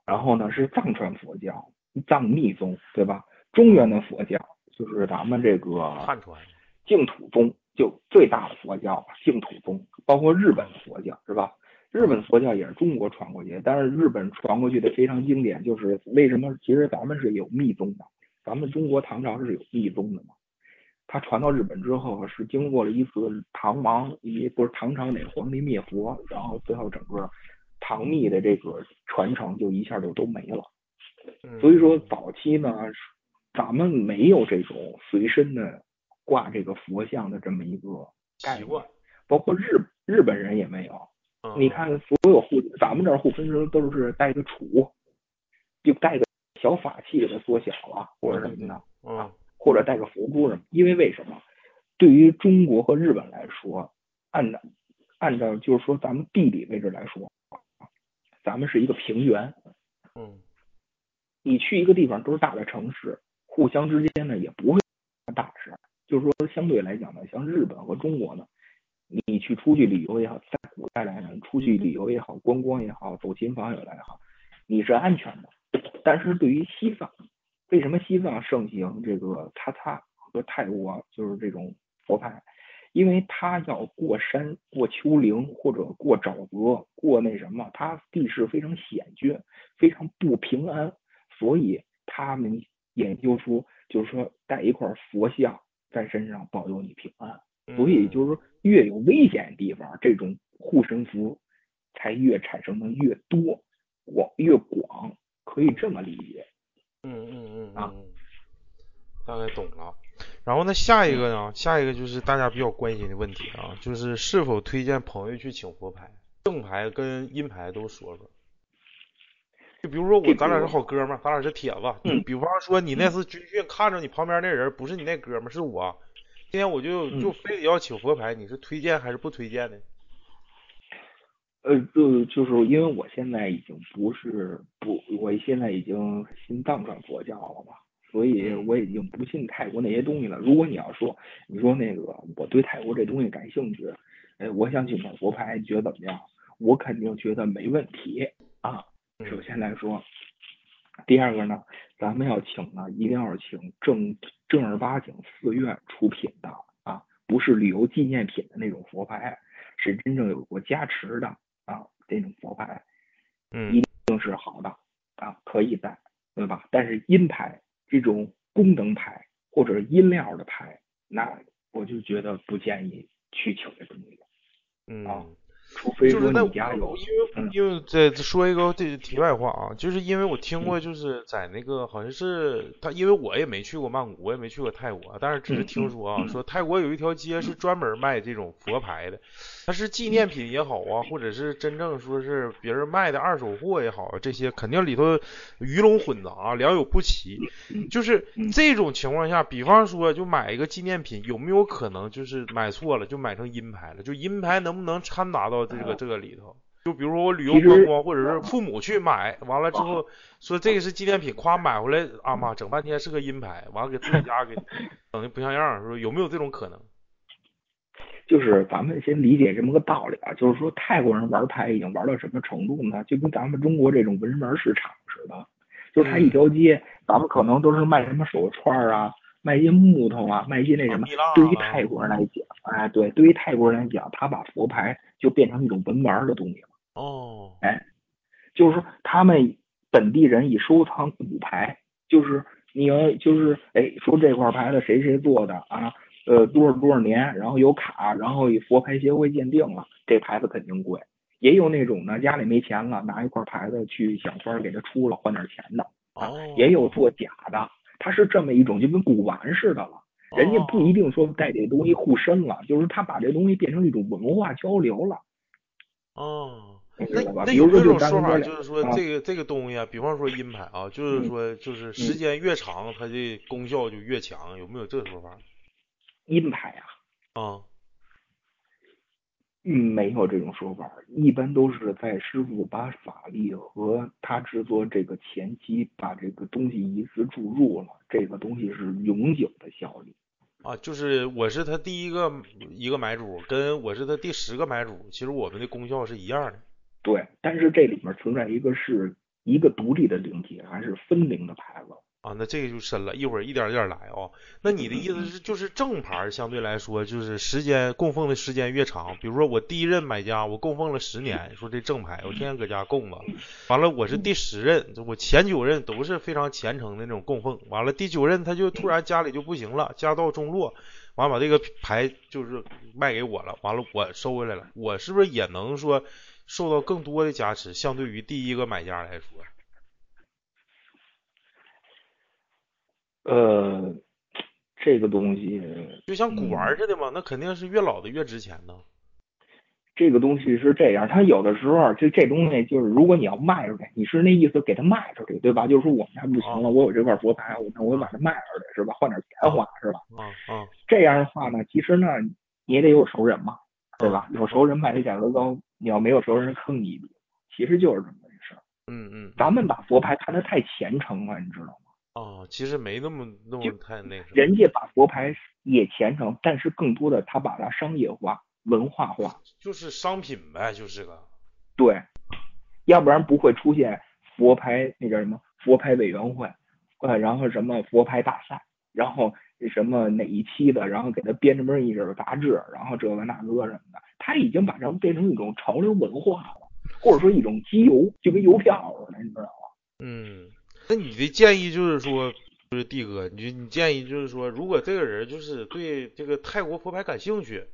然后呢是藏传佛教，藏密宗，对吧？中原的佛教就是咱们这个汉传净土宗，就最大的佛教净土宗，包括日本佛教，是吧？日本佛教也是中国传过去，但是日本传过去的非常经典，就是为什么？其实咱们是有密宗的，咱们中国唐朝是有密宗的嘛。它传到日本之后，是经过了一次唐王，也不是唐朝哪个皇帝灭佛，然后最后整个唐密的这个传承就一下就都没了。所以说早期呢，咱们没有这种随身的挂这个佛像的这么一个习惯，包括日日本人也没有。你看，所有护咱们这儿护身符都是带个杵，就带个小法器给它缩小了，或者什么的啊，或者带个佛珠什么。因为为什么？对于中国和日本来说，按照按照就是说咱们地理位置来说，咱们是一个平原。嗯。你去一个地方都是大的城市，互相之间呢也不会大事。就是说相对来讲呢，像日本和中国呢，你去出去旅游也好，在古代来讲，出去旅游也好，观光也好，走亲访友来也好，你是安全的。但是对于西藏，为什么西藏盛行这个擦擦和泰国就是这种佛派？因为它要过山、过丘陵或者过沼泽、过那什么，它地势非常险峻，非常不平安，所以他们研究出就是说带一块佛像在身上保佑你平安。所以就是说越有危险的地方，这种护身符才越产生的越多广越广，可以这么理解。大概懂了。然后呢，下一个呢，下一个就是大家比较关心的问题啊，就是是否推荐朋友去请佛牌，正牌跟阴牌都说说。就比如说我，咱俩是好哥们儿，咱俩是铁子。嗯比方说你那次军训看着你旁边那人不是你那哥们儿，是我。今天我就嗯就非得要请佛牌，你是推荐还是不推荐呢？呃，就就是因为我现在已经不是不，我现在已经信藏传佛教了嘛，所以我已经不信泰国那些东西了。如果你要说，你说那个我对泰国这东西感兴趣，哎，我想请块佛牌，你觉得怎么样？我肯定觉得没问题啊。嗯首先来说，第二个呢，咱们要请呢，一定要请正正儿八经寺院出品的啊，不是旅游纪念品的那种佛牌，是真正有过加持的啊，这种佛牌嗯一定是好的啊，可以带，对吧？但是阴牌这种功能牌或者是阴料的牌，那我就觉得不建议去求这东西，嗯。啊除非说就是那你家有因为嗯。因为这说一个这题外话啊，就是因为我听过，就是在那个好像是他，因为我也没去过曼谷，我也没去过泰国，但是只是听说啊，说泰国有一条街是专门卖这种佛牌的，它是纪念品也好啊，或者是真正说是别人卖的二手货也好啊，这些肯定里头鱼龙混杂，良莠不齐。就是嗯。这种情况下，比方说就买一个纪念品，有没有可能就是买错了就买成阴牌了？就阴牌能不能掺杂到这个这个里头？就比如说我旅游观光，或者是父母去买，完了之后说这个是纪念品，夸买回来啊妈整半天是个阴牌，完了给自己家给 整的不像样，说有没有这种可能？就是咱们先理解这么个道理啊，就是说泰国人玩牌已经玩到什么程度呢？就跟咱们中国这种文玩市场似的，就是他一条街，咱们可能都是卖什么手串啊，卖一些木头啊，卖一些那什么。对于泰国人来讲，哎，对，对于泰国人来讲，他把佛牌就变成一种文玩的东西了。哦，哎就是说他们本地人以收藏古牌，就是你要就是哎说这块牌子谁谁做的啊，呃多少多少年，然后有卡，然后以佛牌协会鉴定了，这牌子肯定贵。也有那种呢，家里没钱了，拿一块牌子去想法给他出了，换点钱的啊，哦，也有做假的，它是这么一种就跟古玩似的了。人家不一定说带这东西护身了，就是他把这东西变成一种文化交流了，哦。那那有没有说这种说法，就是说啊这个这个东西啊，比方说阴牌啊，就是说就是时间越长，它的功效就越强，有没有这个说法？阴牌啊。啊，嗯，没有这种说法，一般都是在师傅把法力和他制作这个前期把这个东西一次注入了，这个东西是永久的效力。啊，就是我是他第一个一个买主，跟我是他第十个买主，其实我们的功效是一样的。对，但是这里面存在一个是一个独立的灵体，还是分灵的牌子。啊，那这个就深了，一会儿一点一点来啊、那你的意思是，就是正牌相对来说，就是时间供奉的时间越长，比如说我第一任买家，我供奉了十年，说这正牌，我天天搁家供着，完了我是第十任，我前九任都是非常虔诚的那种供奉，完了第九任他就突然家里就不行了，家道中落，完了把这个牌就是卖给我了，完了我收回来了，我是不是也能说受到更多的加持，相对于第一个买家来说？呃，这个东西，就像古玩似的嘛，那肯定是越老的越值钱呢。这个东西是这样，它有的时候就这东西就是，如果你要卖出去，你是那意思给它卖出去，对吧？就是说我们家不行了，我有这块佛牌，我那我把它卖出去，是吧？换点钱花，是吧？啊啊，这样的话呢，其实呢，你也得有熟人嘛，对吧？有熟人卖的价格高，你要没有熟人坑你一笔，其实就是这么回事儿。嗯嗯，咱们把佛牌看得太虔诚了，你知道吗？啊，其实没那么那么太那什么。人家把佛牌也虔诚，但是更多的他把它商业化、文化化，就是商品呗，就是个。对，要不然不会出现佛牌那叫什么佛牌委员会，呃，然后什么佛牌大赛，然后什么哪一期的，然后给他编这么一本杂志，然后这个那个什么的，他已经把这变成一种潮流文化了，或者说一种机油，就跟邮票似的，你知道吗？嗯，那你的建议就是说，就是弟哥，你你建议就是说，如果这个人就是对这个泰国佛牌感兴趣，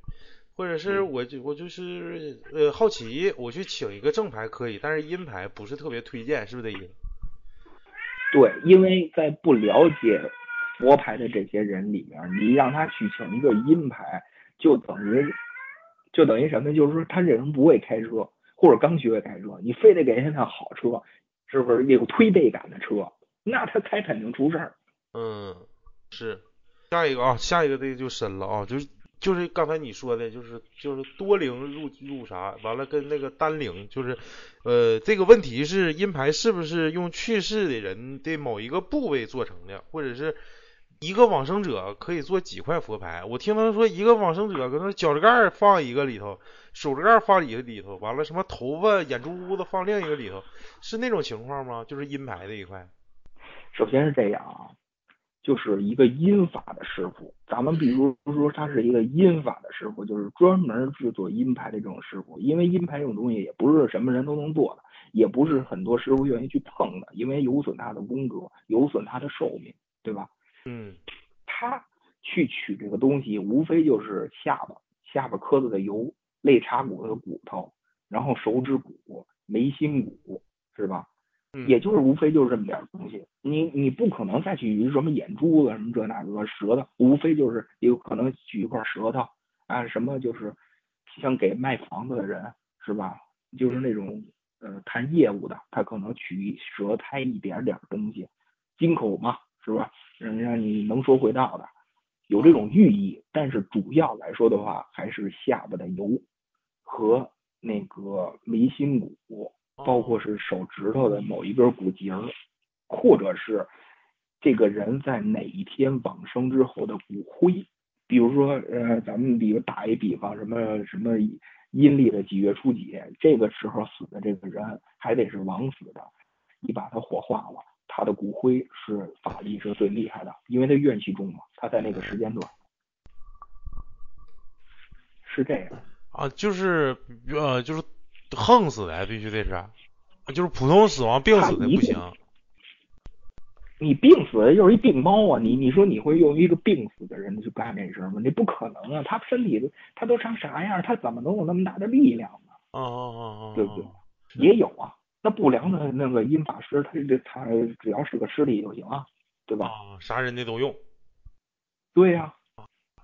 或者是我就我就是呃好奇，我去请一个正牌可以，但是阴牌不是特别推荐，是不是这意思？对，因为在不了解佛牌的这些人里面，你让他去请一个阴牌，就等于就等于什么呢？就是说他这人不会开车，或者刚学会开车，你非得给人家好车，是不是有推背感的车？那他才肯定出事儿。嗯，是。下一个啊，下一个这个就深了啊，就是就是刚才你说的，就是就是多灵入入啥，完了跟那个单灵，就是呃这个问题是阴牌是不是用去世的人的某一个部位做成的，或者是一个往生者可以做几块佛牌？我听他说一个往生者可能脚趾盖放一个里头，手指盖放一个里头，完了什么头发、眼珠子放另一个里头，是那种情况吗？就是阴牌的一块。首先是这样啊，就是一个阴法的师傅，咱们比如说他是一个阴法的师傅，就是专门制作阴牌的这种师傅。因为阴牌这种东西也不是什么人都能做的，也不是很多师傅愿意去碰的，因为有损他的功德，有损他的寿命，对吧？嗯他去取这个东西，无非就是下巴、下巴磕子的油、肋叉骨的骨头，然后手指骨、眉心骨，是吧？嗯，也就是无非就是这么点儿东西，你你不可能再去什么眼珠子什么这那个舌头，无非就是有可能取一块舌头啊，什么就是像给卖房子的人是吧？就是那种呃谈业务的，他可能取舌苔一点点儿东西，金口嘛是吧？让让你能说会道的，有这种寓意，但是主要来说的话，还是下巴的油和那个眉心骨。包括是手指头的某一根骨节儿，或者是这个人在哪一天往生之后的骨灰。比如说，呃，咱们比如打一比方，什么什么阴历的几月初几，这个时候死的这个人还得是枉死的，你把他火化了，他的骨灰是法力是最厉害的，因为他怨气重嘛，他在那个时间段是这样。啊，就是呃就是横死的必须得是，就是普通死亡病死的不行。你病死的就是一病猫啊！你你说你会用一个病死的人去干这事吗？你不可能啊！他身体他都成啥样，他怎么能有那么大的力量呢？哦哦哦哦，对不对？也有啊，那不良的那个阴法师，他这他只要是个尸体就行啊，对吧？啊，啥人的都用。对呀、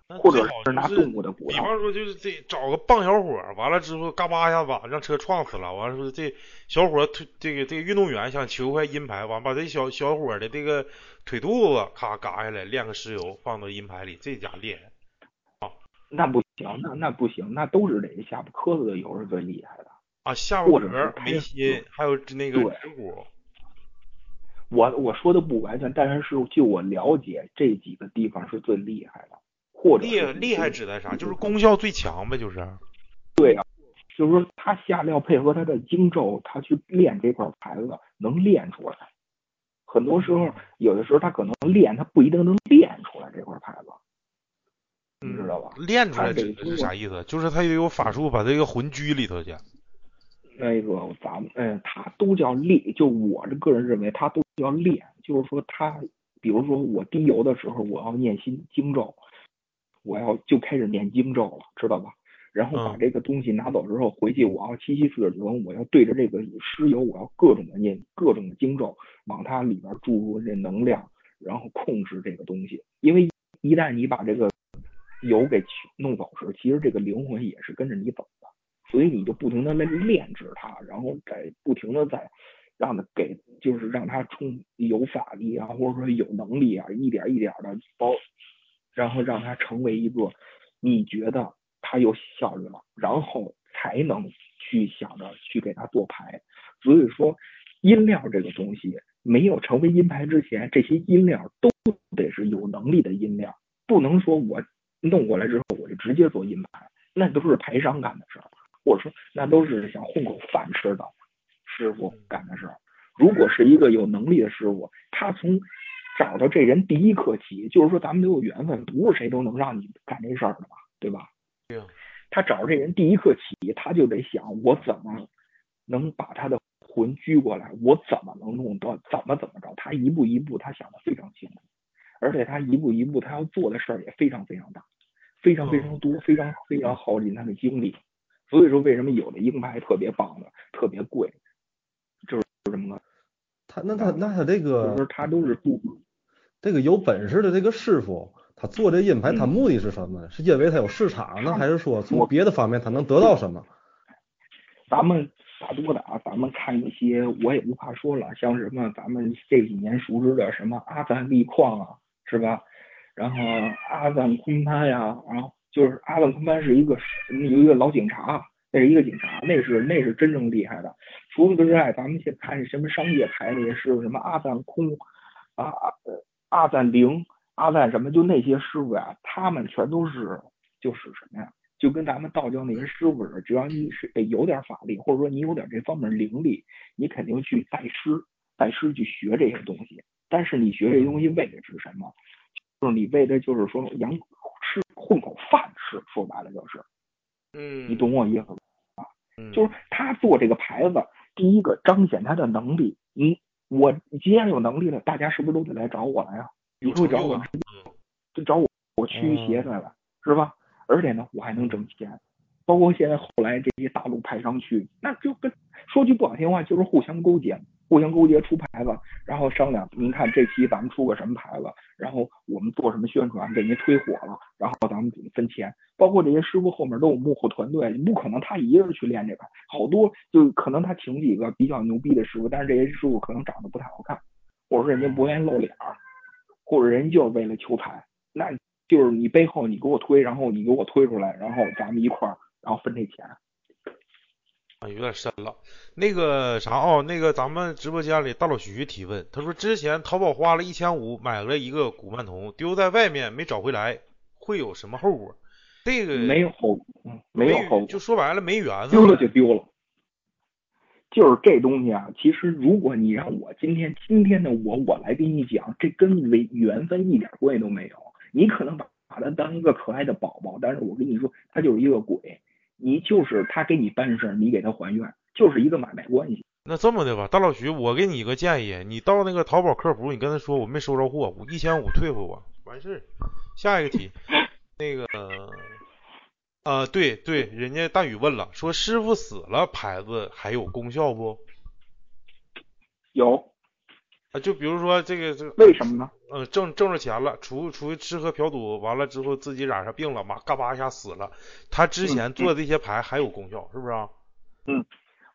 那或者是拿就是动物的骨头。比方说，就是这找个棒小伙，完了之后嘎巴一下子让车撞死了，完了说这小伙腿这个这个运动员想求块阴牌，完把这小小伙的这个腿肚子咔嘎下来，炼个石油放到阴牌里，这家厉害啊。那不行，那那不行，那都是得下巴磕子的油是最厉害的。啊，下巴或者颏儿、是眉心，还有那个对指骨。我我说的不完全，但是是就我了解这几个地方是最厉害的，或者厉是厉害指的啥？就是功效最强呗，就是。对啊，就是说他下料配合他的经咒，他去练这块牌子能练出来。很多时候，有的时候他可能练，他不一定能练出来这块牌子，你知道吧？嗯练出来指的是啥意思？就是他得有法术把这个魂拘里头去。那个咱们嗯，他都叫练，就我这个人认为他都叫练，就是说他，比如说我滴油的时候，我要念心经咒，我要就开始念经咒了，知道吧？然后把嗯这个东西拿走之后，回去我要七七四十九，我要对着这个尸油，我要各种的念各种的经咒，往它里边注入这能量，然后控制这个东西。因为一旦你把这个油给取弄走时，其实这个灵魂也是跟着你走的。所以你就不停的来炼制它，然后再不停的在让它给，就是让它充有法力啊，或者说有能力啊，一点一点的包，然后让它成为一个你觉得它有效率了，然后才能去想着去给它做牌。所以说，音料这个东西，没有成为音牌之前，这些音料都得是有能力的音料，不能说我弄过来之后我就直接做音牌，那都是牌商干的事儿，或者说那都是想混口饭吃的师傅干的事儿。如果是一个有能力的师傅，他从找到这人第一刻起，就是说咱们都有缘分，不是谁都能让你干这事儿的吧，对吧？对啊。他找着这人第一刻起，他就得想我怎么能把他的魂拘过来，我怎么能弄到，怎么怎么着，他一步一步他想的非常清楚，而且他一步一步他要做的事儿也非常非常大，非常非常多，非常非常耗尽他的精力。所以说，为什么有的鹰牌特别棒的，特别贵，就是什么个。他那他那他这个，就是他都是不这个有本事的这个师傅，他做这阴牌，他目的是什么？是因为他有市场呢，还是说从别的方面他能得到什么？咱们大多的啊，咱们看一些，我也不怕说了，像什么咱们这几年熟知的什么阿赞力矿啊，是吧？然后阿赞空潘呀，然后就是阿赞空班是一个有一个老警察，那是一个警察，那是那是真正厉害的。除此之外，咱们去看什么商业牌那些师傅，什么阿赞空啊阿阿赞灵、阿赞什么，就那些师傅呀，他们全都是就是什么呀？就跟咱们道教那些师傅似的，只要你是得有点法力，或者说你有点这方面灵力，你肯定去拜师，拜师去学这些东西。但是你学这东西为的是什么？就是你为的就是说养吃混口饭吃，说白了就是，嗯，你懂我意思吧？啊，就是他做这个牌子，第一个彰显他的能力。你我既然有能力了，大家是不是都得来找我来呀？你会找我，就找我，我驱邪来了，是吧？而且呢，我还能挣钱，包括现在后来这些大陆派商去，那就跟说句不好听话，就是互相勾结，互相勾结出牌子，然后商量，您看这期咱们出个什么牌子，然后我们做什么宣传，给您推火了，然后咱们怎么分钱。包括这些师傅后面都有幕后团队，你不可能他一个人去练这牌，好多就可能他请几个比较牛逼的师傅，但是这些师傅可能长得不太好看，或者说人家不愿意露脸，或者人就是为了求财，那。就是你背后你给我推，然后你给我推出来，然后咱们一块儿，然后分这钱。啊，有点深了。那个啥哦，那个咱们直播间里大老徐提问，他说之前淘宝花了一千五买了一个古曼童，丢在外面没找回来，会有什么后果？这个没有后，嗯，没有后，就说白了没缘分，丢了就丢了。就是这东西啊，其实如果你让我今天今天的我我来跟你讲，这跟为缘分一点关系都没有。你可能把把它当一个可爱的宝宝，但是我跟你说，它就是一个鬼。你就是他给你办事，你给他还愿，就是一个买卖关系。那这么的吧，大老徐，我给你一个建议，你到那个淘宝客服，你跟他说我没收着货，我一千五退回我，完事儿。下一个题，那个，呃，对对，人家大宇问了，说师傅死了，牌子还有功效不？有。啊，就比如说这个这为什么呢？嗯，挣挣着钱了，出出去吃喝嫖赌，完了之后自己染上病了，嘛嘎巴一下死了。他之前做的这些牌还有功效，是不是啊？嗯，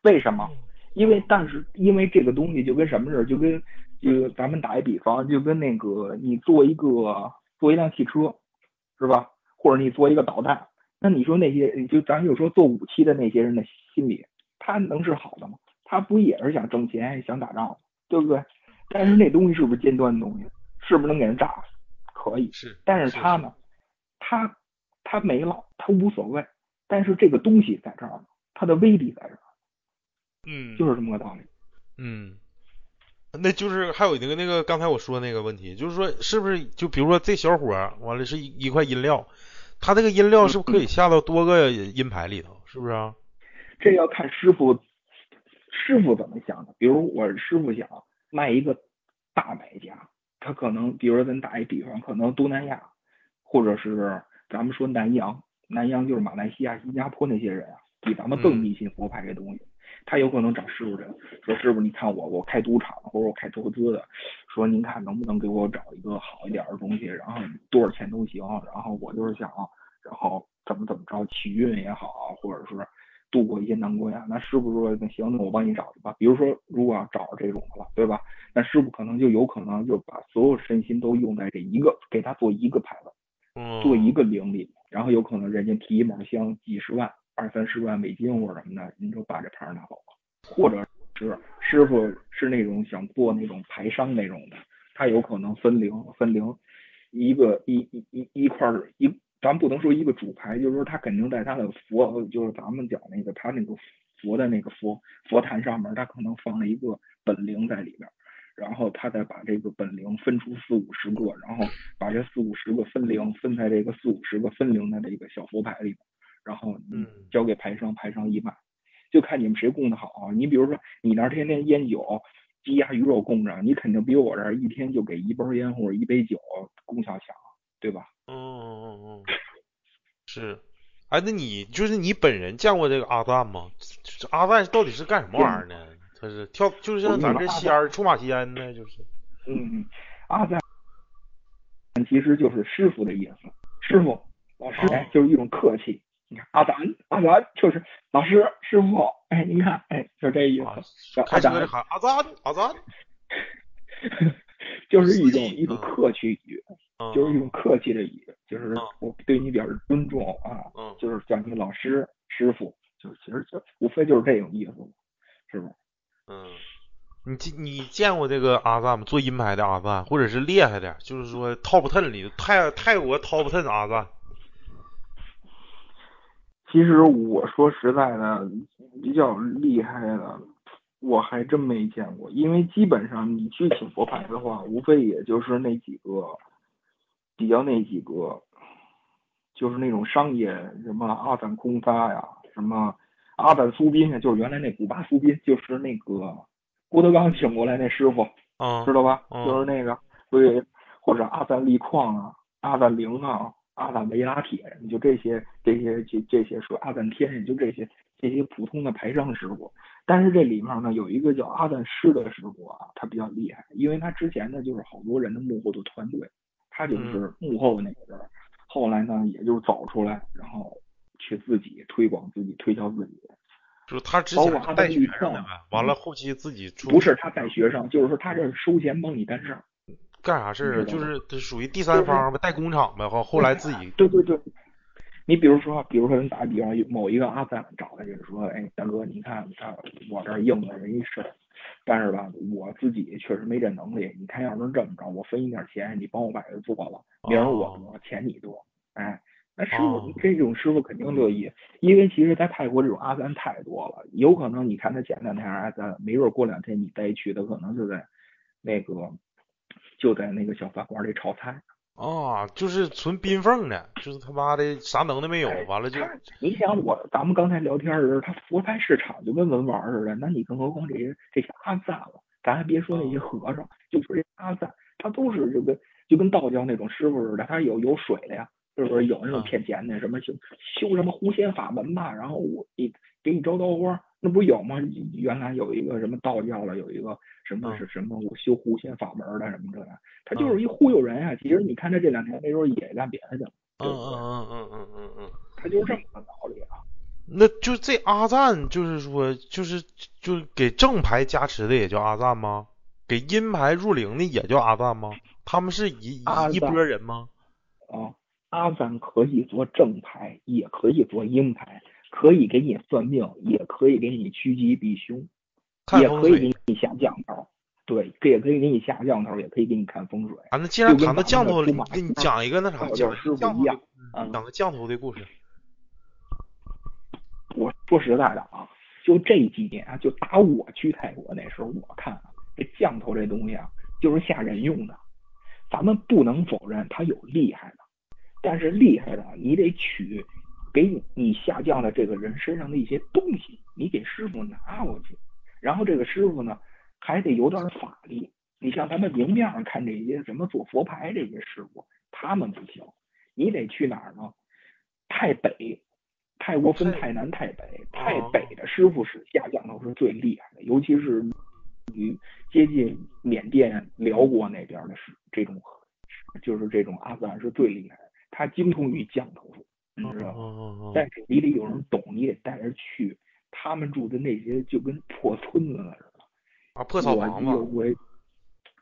为什么？因为但是因为这个东西就跟什么似的，就跟就咱们打一比方，就跟那个你做一个做一辆汽车，是吧？或者你做一个导弹，那你说那些就咱就说做武器的那些人的心理，他能是好的吗？他不也是想挣钱，想打仗，对不对？但是那东西是不是尖端的东西？是不是能给人炸死？可以，是。但是他呢？他他没了，他无所谓。但是这个东西在这儿呢，它的威力在这儿。嗯，就是这么个道理。嗯，那就是还有那个那个刚才我说那个问题，就是说是不是就比如说这小伙完了是一一块音料，他这个音料是不是可以下到多个音牌里头？是不是啊？这要看师傅师傅怎么想的。比如我师傅想。卖一个大买家，他可能，比如说咱打一比方，可能东南亚，或者是咱们说南洋，南洋就是马来西亚、新加坡那些人啊，比咱们更迷信佛牌这东西，他有可能找师傅去，说师傅，你看我，我开赌场或者我开投资的，说您看能不能给我找一个好一点的东西，然后多少钱都行，然后我就是想，然后怎么怎么着起运也好，或者是。度过一些难关呀，那师傅说那行，那我帮你找去吧。比如说，如果要找这种的了，对吧？那师傅可能就有可能就把所有身心都用在这一个，给他做一个牌子，做一个灵里，然后有可能人家提一毛箱几十万、二三十万美金或者什么的，你就把这牌拿走了。或者是，师傅是那种想做那种牌商那种的，他有可能分灵分灵一个一一一一块儿一，咱不能说一个主牌，就是说他肯定在他的佛，就是咱们讲那个他那个佛的那个佛佛坛上面，他可能放了一个本灵在里边。然后他再把这个本灵分出四五十个，然后把这四五十个分灵分在这个四五十个分灵的这个小佛牌里边，然后嗯交给牌商，牌商一卖，就看你们谁供的好。你比如说你那儿天天烟酒、鸡鸭鱼肉供着，你肯定比我这儿一天就给一包烟或者一杯酒功效强，对吧？嗯嗯嗯嗯，是。哎，那你就是你本人见过这个阿赞吗？这阿赞到底是干什么玩意儿呢？他是跳，就是像咱这仙儿出马仙呢，就是。嗯，阿赞其实就是师傅的意思，师傅、老师，哎，就是一种客气。你看阿赞，阿赞就是老师、师傅，哎，你看，哎，就这意啊思。叫阿赞开车的喊阿赞，阿赞。就是一种一种客气语，嗯就是一种客气的语，就是嗯我对你表示尊重啊，嗯就是叫你老师、师傅，就其实就无非就是这种意思，是吧？嗯，你见你见过这个阿赞吗？做阴牌的阿赞，或者是厉害的，就是说 top ten 里泰泰国 top ten 阿赞。其实我说实在的，比较厉害的，我还真没见过。因为基本上你去请佛牌的话，无非也就是那几个，比较那几个，就是那种商业，什么阿赞空发呀，什么阿赞苏宾呀，就是原来那古巴苏宾，就是那个郭德纲请过来那师傅，嗯知道吧？嗯就是那个，所以，或者阿赞力矿啊，阿赞灵啊，阿赞维拉铁，就这些这些这这些说阿赞天，就这些这些普通的排商师傅。但是这里面呢，有一个叫阿赞师的师傅啊，他比较厉害，因为他之前呢就是好多人的幕后的团队，他就是幕后那个人，后来呢也就是走出来，然后去自己推广自己，推销自己。就是他之前是带学生呗，完了后期自己出不是他带学生，就是说他这是收钱帮你干事儿。干啥事儿就是属于第三方呗，代工厂呗，后后来自己对对对，你比如说，比如说，你打个比方，某一个阿赞找来就是说，哎，大哥，你看你看我这儿应了人一事，但是吧，我自己确实没这能力。你看，要是这么着，我分一点钱，你帮我把这做了，明儿我我钱你多，哎，那师哦傅这种师傅肯定乐意，因为其实在泰国这种阿赞太多了，有可能你看他前两天阿赞，没准过两天你再去，他可能就在那个就在那个小饭馆里炒菜。啊，就是纯冰缝的，就是他妈的啥能耐没有，完了就你想我，咱们刚才聊天的时候，他佛牌市场就跟文玩似的，那你更何况这些这些阿赞了，咱还别说那些和尚，就说这阿赞，他都是就跟就跟道教那种师傅似的，他有有水的呀，是不是有那种骗钱的，什么修修什么狐仙法门吧，然后我给给你招桃花，那不有吗？原来有一个什么道教的，有一个什么嗯是什么修狐仙法门的什么这的，他就是一忽悠人啊。其实你看他这两天没准也干别的去了，嗯嗯嗯嗯嗯嗯嗯。他就是这么个道理啊。那就这阿赞，就是说，就是就给正牌加持的也叫阿赞吗？给阴牌入灵的也叫阿赞吗？他们是一一一波人吗？啊，阿赞可以做正牌，也可以做阴牌，可以给你算命，也可以给你趋吉避凶，也可以给你下降头。对，这也可以给你下降头，也可以给你看风水。啊，那既然谈到降头给你讲一个那啥，讲师傅降头的一样，嗯讲个降头的故事。我说实在的啊，就这几年啊，就打我去泰国那时候，我看啊，这降头这东西啊，就是吓人用的。咱们不能否认它有厉害的，但是厉害的你得取给你你下降的这个人身上的一些东西，你给师傅拿过去，然后这个师傅呢还得有点法力。你像咱们明面上看这些什么做佛牌这些师傅，他们不行，你得去哪儿呢？太北，泰国分泰泰南、太北，太北的师傅是下降头是最厉害的，尤其是与接近缅甸、辽国那边的是这种，就是这种阿赞是最厉害的，他精通于降头知道吗？嗯嗯嗯但是你得有人懂，你得带着去。他们住的那些就跟破村子似的，啊，破草房子，我我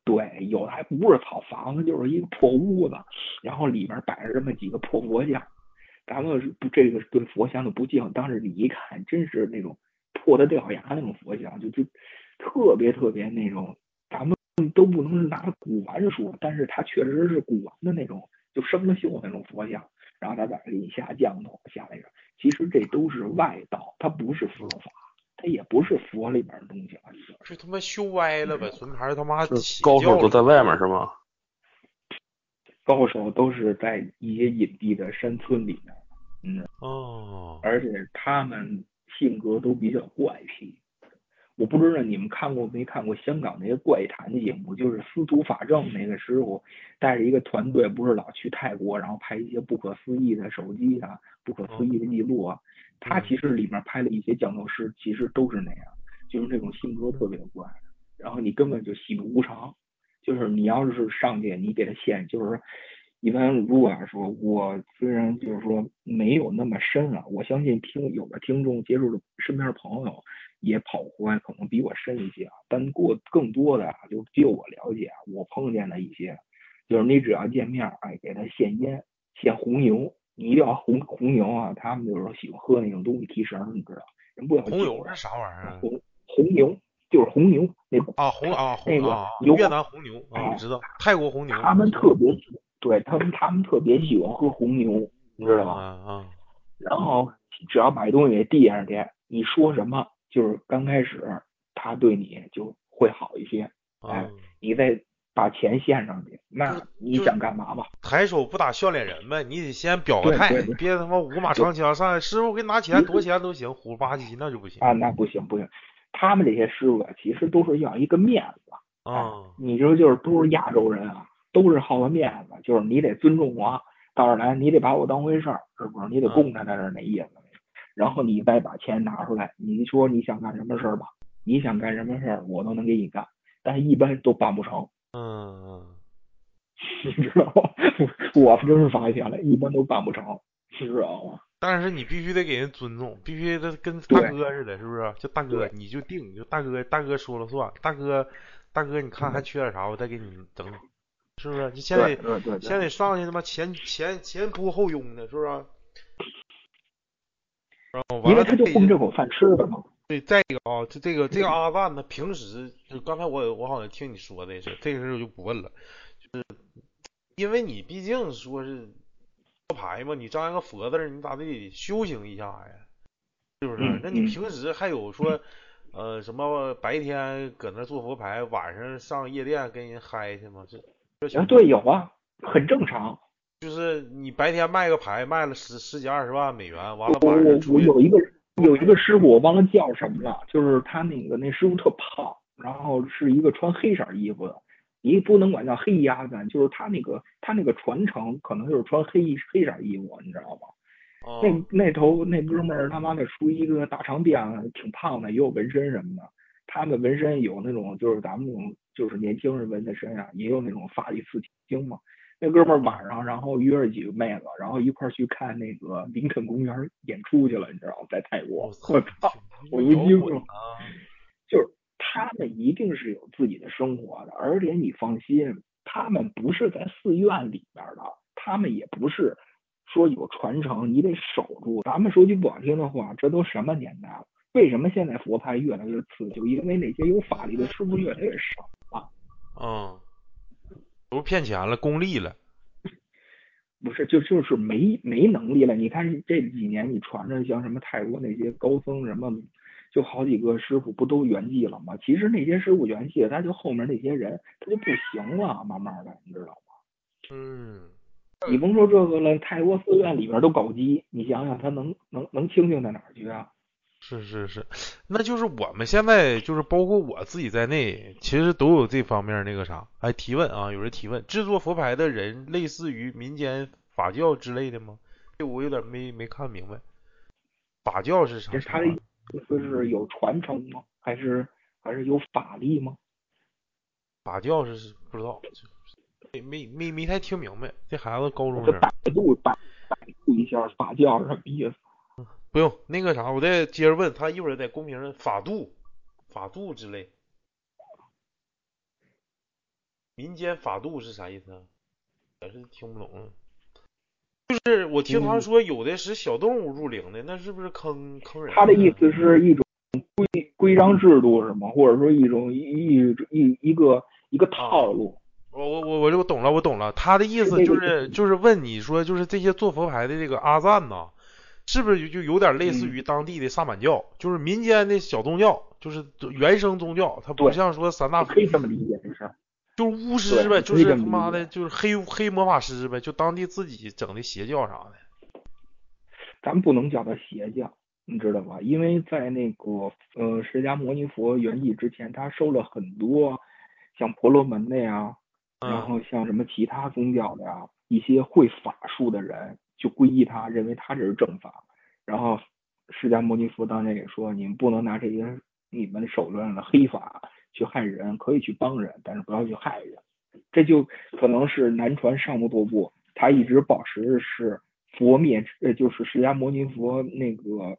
对，有的还不是草房子，就是一个破屋子，然后里边摆着这么几个破佛像。咱们是不这个对佛像的不敬，当时你一看，真是那种破的掉牙那种佛像，就就特别特别那种，咱们都不能拿古玩说，但是它确实是古玩的那种，就生了锈那种佛像，然后他再给你下降头下来个，其实这都是外道，它不是佛法，它也不是佛里边的东西啊，你知道吗是他妈修歪了呗，孙牌他妈高手都在外面是吗？高手都是在一些隐蔽的山村里面，嗯，哦，而且他们性格都比较怪癖。我不知道你们看过没看过香港那些怪谈节目，就是司徒法正那个师傅带着一个团队，不是老去泰国，然后拍一些不可思议的手机啊、不可思议的记录啊。他其实里面拍了一些降头师，其实都是那样，就是那种性格特别怪，然后你根本就喜怒无常。就是你要是上去，你给他献，就是说一般如果要说，我虽然就是说没有那么深啊，我相信听有的听众接触的身边的朋友也跑过来，可能比我深一些啊。但过更多的啊，就就我了解啊，我碰见的一些，就是你只要见面，哎，给他献烟，献红牛，你一定要红红牛啊，他们就是喜欢喝那种东西提神，你知道，人不要红牛是啥玩意儿啊？红红牛就是红牛那啊红啊那个红啊，牛越南红牛啊，知道，泰国红牛，他们特别对他们他们特别喜欢喝红牛，你知道吗？啊啊，然后只要把东西给递上去，你说什么，就是刚开始他对你就会好一些，哎啊，你再把钱献上去，那你想干嘛吧？抬手不打笑脸人呗，你得先表个态，别他妈五马长枪上来，师傅给你拿钱，多少钱都行，虎吧唧那就不行啊，那不行不行，他们这些师傅啊，其实都是要一个面子，啊。你说就是都是亚洲人啊，都是好个面子，就是你得尊重我，到这儿来你得把我当回事儿，是不是？你得供着在这儿那意思。然后你再把钱拿出来，你说你想干什么事儿吧，你想干什么事儿我都能给你干，但是一般都办不成，嗯，你知道吗？我真是发现了，一般都办不成，知道吗？但是你必须得给人尊重，必须得跟大哥似的，是不是？就大哥你就定，就大哥大哥说了算，大哥大哥你看嗯还缺点啥，我再给你整，是不是？你先得先，得上去他妈前前前仆后拥的，是不是？然后完了因为他就再混这口饭吃的嘛。对，再一个啊，这这个这个阿赞呢，平时就刚才我我好像听你说的是这个事儿我就不问了，就是因为你毕竟说是佛牌嘛，你张一个佛字儿，你咋得修行一下呀？是不是？嗯那你嗯平时还有说呃什么白天搁那做佛牌，晚上上夜店跟人嗨去吗？这这啊，对，有啊，很正常。就是你白天卖个牌卖了十十几二十万美元，完了我我晚上出去我有一个有一个师傅，我忘了叫什么了，就是他那个那师傅特胖，然后是一个穿黑色衣服的，你不能管叫黑鸭子，就是他那个他那个传承可能就是穿黑黑色衣服，你知道吗？哦那那头那哥们儿他妈的出一个大长辫，挺胖的，也有纹身什么的。他的纹身有那种就是咱们那种就是年轻人纹的身上，也有那种发里刺青嘛。那哥们儿晚上然后约着几个妹子，然后一块儿去看那个林肯公园演出去了，你知道吗？在泰国，我操！我一摇惊了！就是他们一定是有自己的生活的，而且你放心，他们不是在寺院里边的，他们也不是说有传承，你得守住。咱们说句不好听的话，这都什么年代了？为什么现在佛派越来越次？就因为那些有法力的师傅越来越少了。嗯，都骗钱了，功利了。不是，就就是没没能力了。你看这几年，你传着像什么泰国那些高僧什么，就好几个师傅不都圆寂了吗？其实那些师傅圆寂了，他就后面那些人他就不行了，慢慢的，你知道吗？嗯，你甭说这个了，泰国寺院里边都搞基，你想想他能能能清净在哪儿去啊？是是是，那就是我们现在就是包括我自己在内，其实都有这方面那个啥。哎，提问啊，有人提问，制作佛牌的人类似于民间法教之类的吗？这我有点没没看明白。法教是啥这？他的意思是有传承吗？还是还是有法力吗？法教是不知道，没没没没太听明白。这孩子高中生，百度百百度一下法教是什么意思？不用那个啥，我再接着问他，一会儿在公屏上法度、法度之类。民间法度是啥意思啊？也是听不懂。就是我听他嗯说有的是小动物入灵的，那是不是坑坑人？他的意思是一种规规章制度是吗？或者说一种一一一一个一个套路。我我我我就懂了，我懂了。他的意思就是就是问你说，就是这些做佛牌的这个阿赞呐，是不是就有点类似于当地的萨满教，就是民间的小宗教，就是原生宗教，它不像说三大可以这么理解这事儿，就是巫师呗，就是他妈的，就是黑黑魔法师呗，就当地自己整的邪教啥的。咱不能叫它邪教，你知道吧？因为在那个呃释迦牟尼佛圆寂之前，他收了很多像婆罗门的呀。然后像什么其他宗教的呀，一些会法术的人就皈依他，认为他这是正法。然后释迦牟尼佛当年也说，你们不能拿这些你们手段的黑法去害人，可以去帮人，但是不要去害人。这就可能是南传上目多部，他一直保持是佛灭，呃，就是释迦牟尼佛那个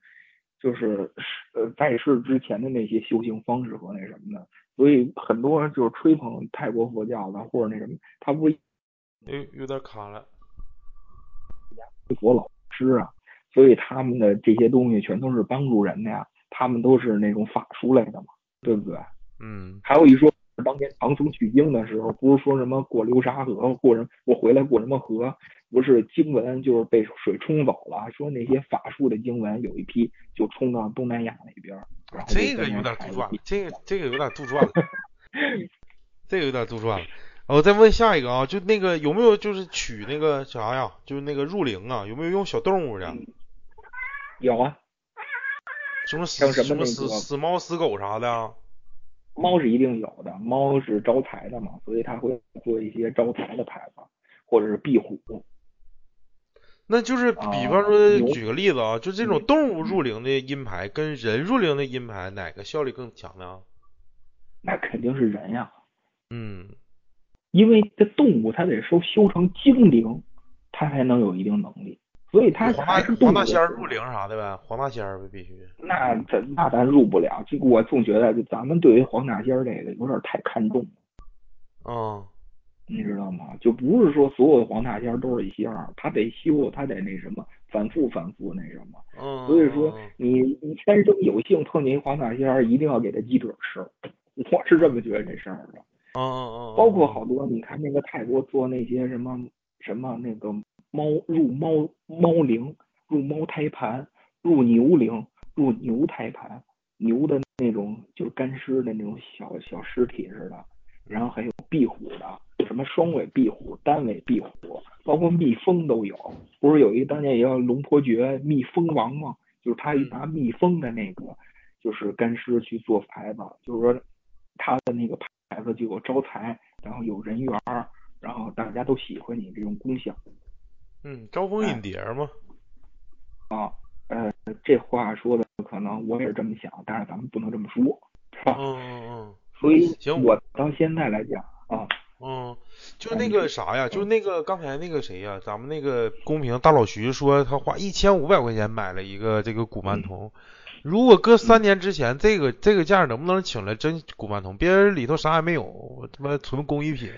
就是呃在世之前的那些修行方式和那什么的。所以很多人就是吹捧泰国佛教的，或者那什么，他不，有有点卡了，佛老师啊，所以他们的这些东西全都是帮助人的呀，他们都是那种法术类的嘛，对不对？嗯。还有一说，当年唐僧取经的时候，不是说什么过流沙河，过什么我回来过什么河，不是经文就是被水冲走了，说那些法术的经文有一批就冲到东南亚那边。这个有点杜撰，这个这个有点杜撰了，这个有点杜撰了。我再问下一个啊，就那个有没有就是取那个啥呀？就是那个入灵啊，有没有用小动物的？有啊。什么死什么死死猫死狗啥的？猫是一定有的，猫是招财的嘛，所以他会做一些招财的牌子，或者是壁虎。那就是比方说，举个例子啊，就这种动物入灵的阴牌跟人入灵的阴牌，哪个效力更强呢？那肯定是人呀。嗯，因为这动物它得收修成精灵，它才能有一定能力，所以它还是黄大仙入灵啥的呗，黄大仙呗必须。那咱那咱入不了，这个我总觉得咱们对于黄大仙这个有点太看重了。嗯。你知道吗？就不是说所有的黄大仙都是一仙儿，他得修，他得那什么，反复反复那什么。嗯。所以说，你你天生有幸碰见黄大仙，一定要给他鸡腿吃。我是这么觉得这事儿的。嗯嗯嗯。包括好多，你看那个泰国做那些什么什么那个猫入猫猫灵、入猫胎盘、入牛灵、入牛胎盘、牛的那种就是干尸的那种小小尸体似的，然后还有壁虎的。什么双尾壁虎、单尾壁虎，包括蜜蜂都有。不是有一个当年也叫龙婆觉蜜蜂王吗？就是他拿蜜蜂的那个，就是干尸去做牌子，就是说他的那个牌子就有招财，然后有人缘，然后大家都喜欢你这种功效。嗯，招蜂引蝶嘛。啊，呃，这话说的可能我也是这么想，但是咱们不能这么说，是吧？嗯嗯嗯。所以，行，我到现在来讲啊。嗯，就那个啥呀，就那个刚才那个谁呀，咱们那个公屏大老徐说他花一千五百块钱买了一个这个古曼童，如果搁三年之前，这个这个价能不能请来真古曼童？别人里头啥也没有，我他妈纯工艺品。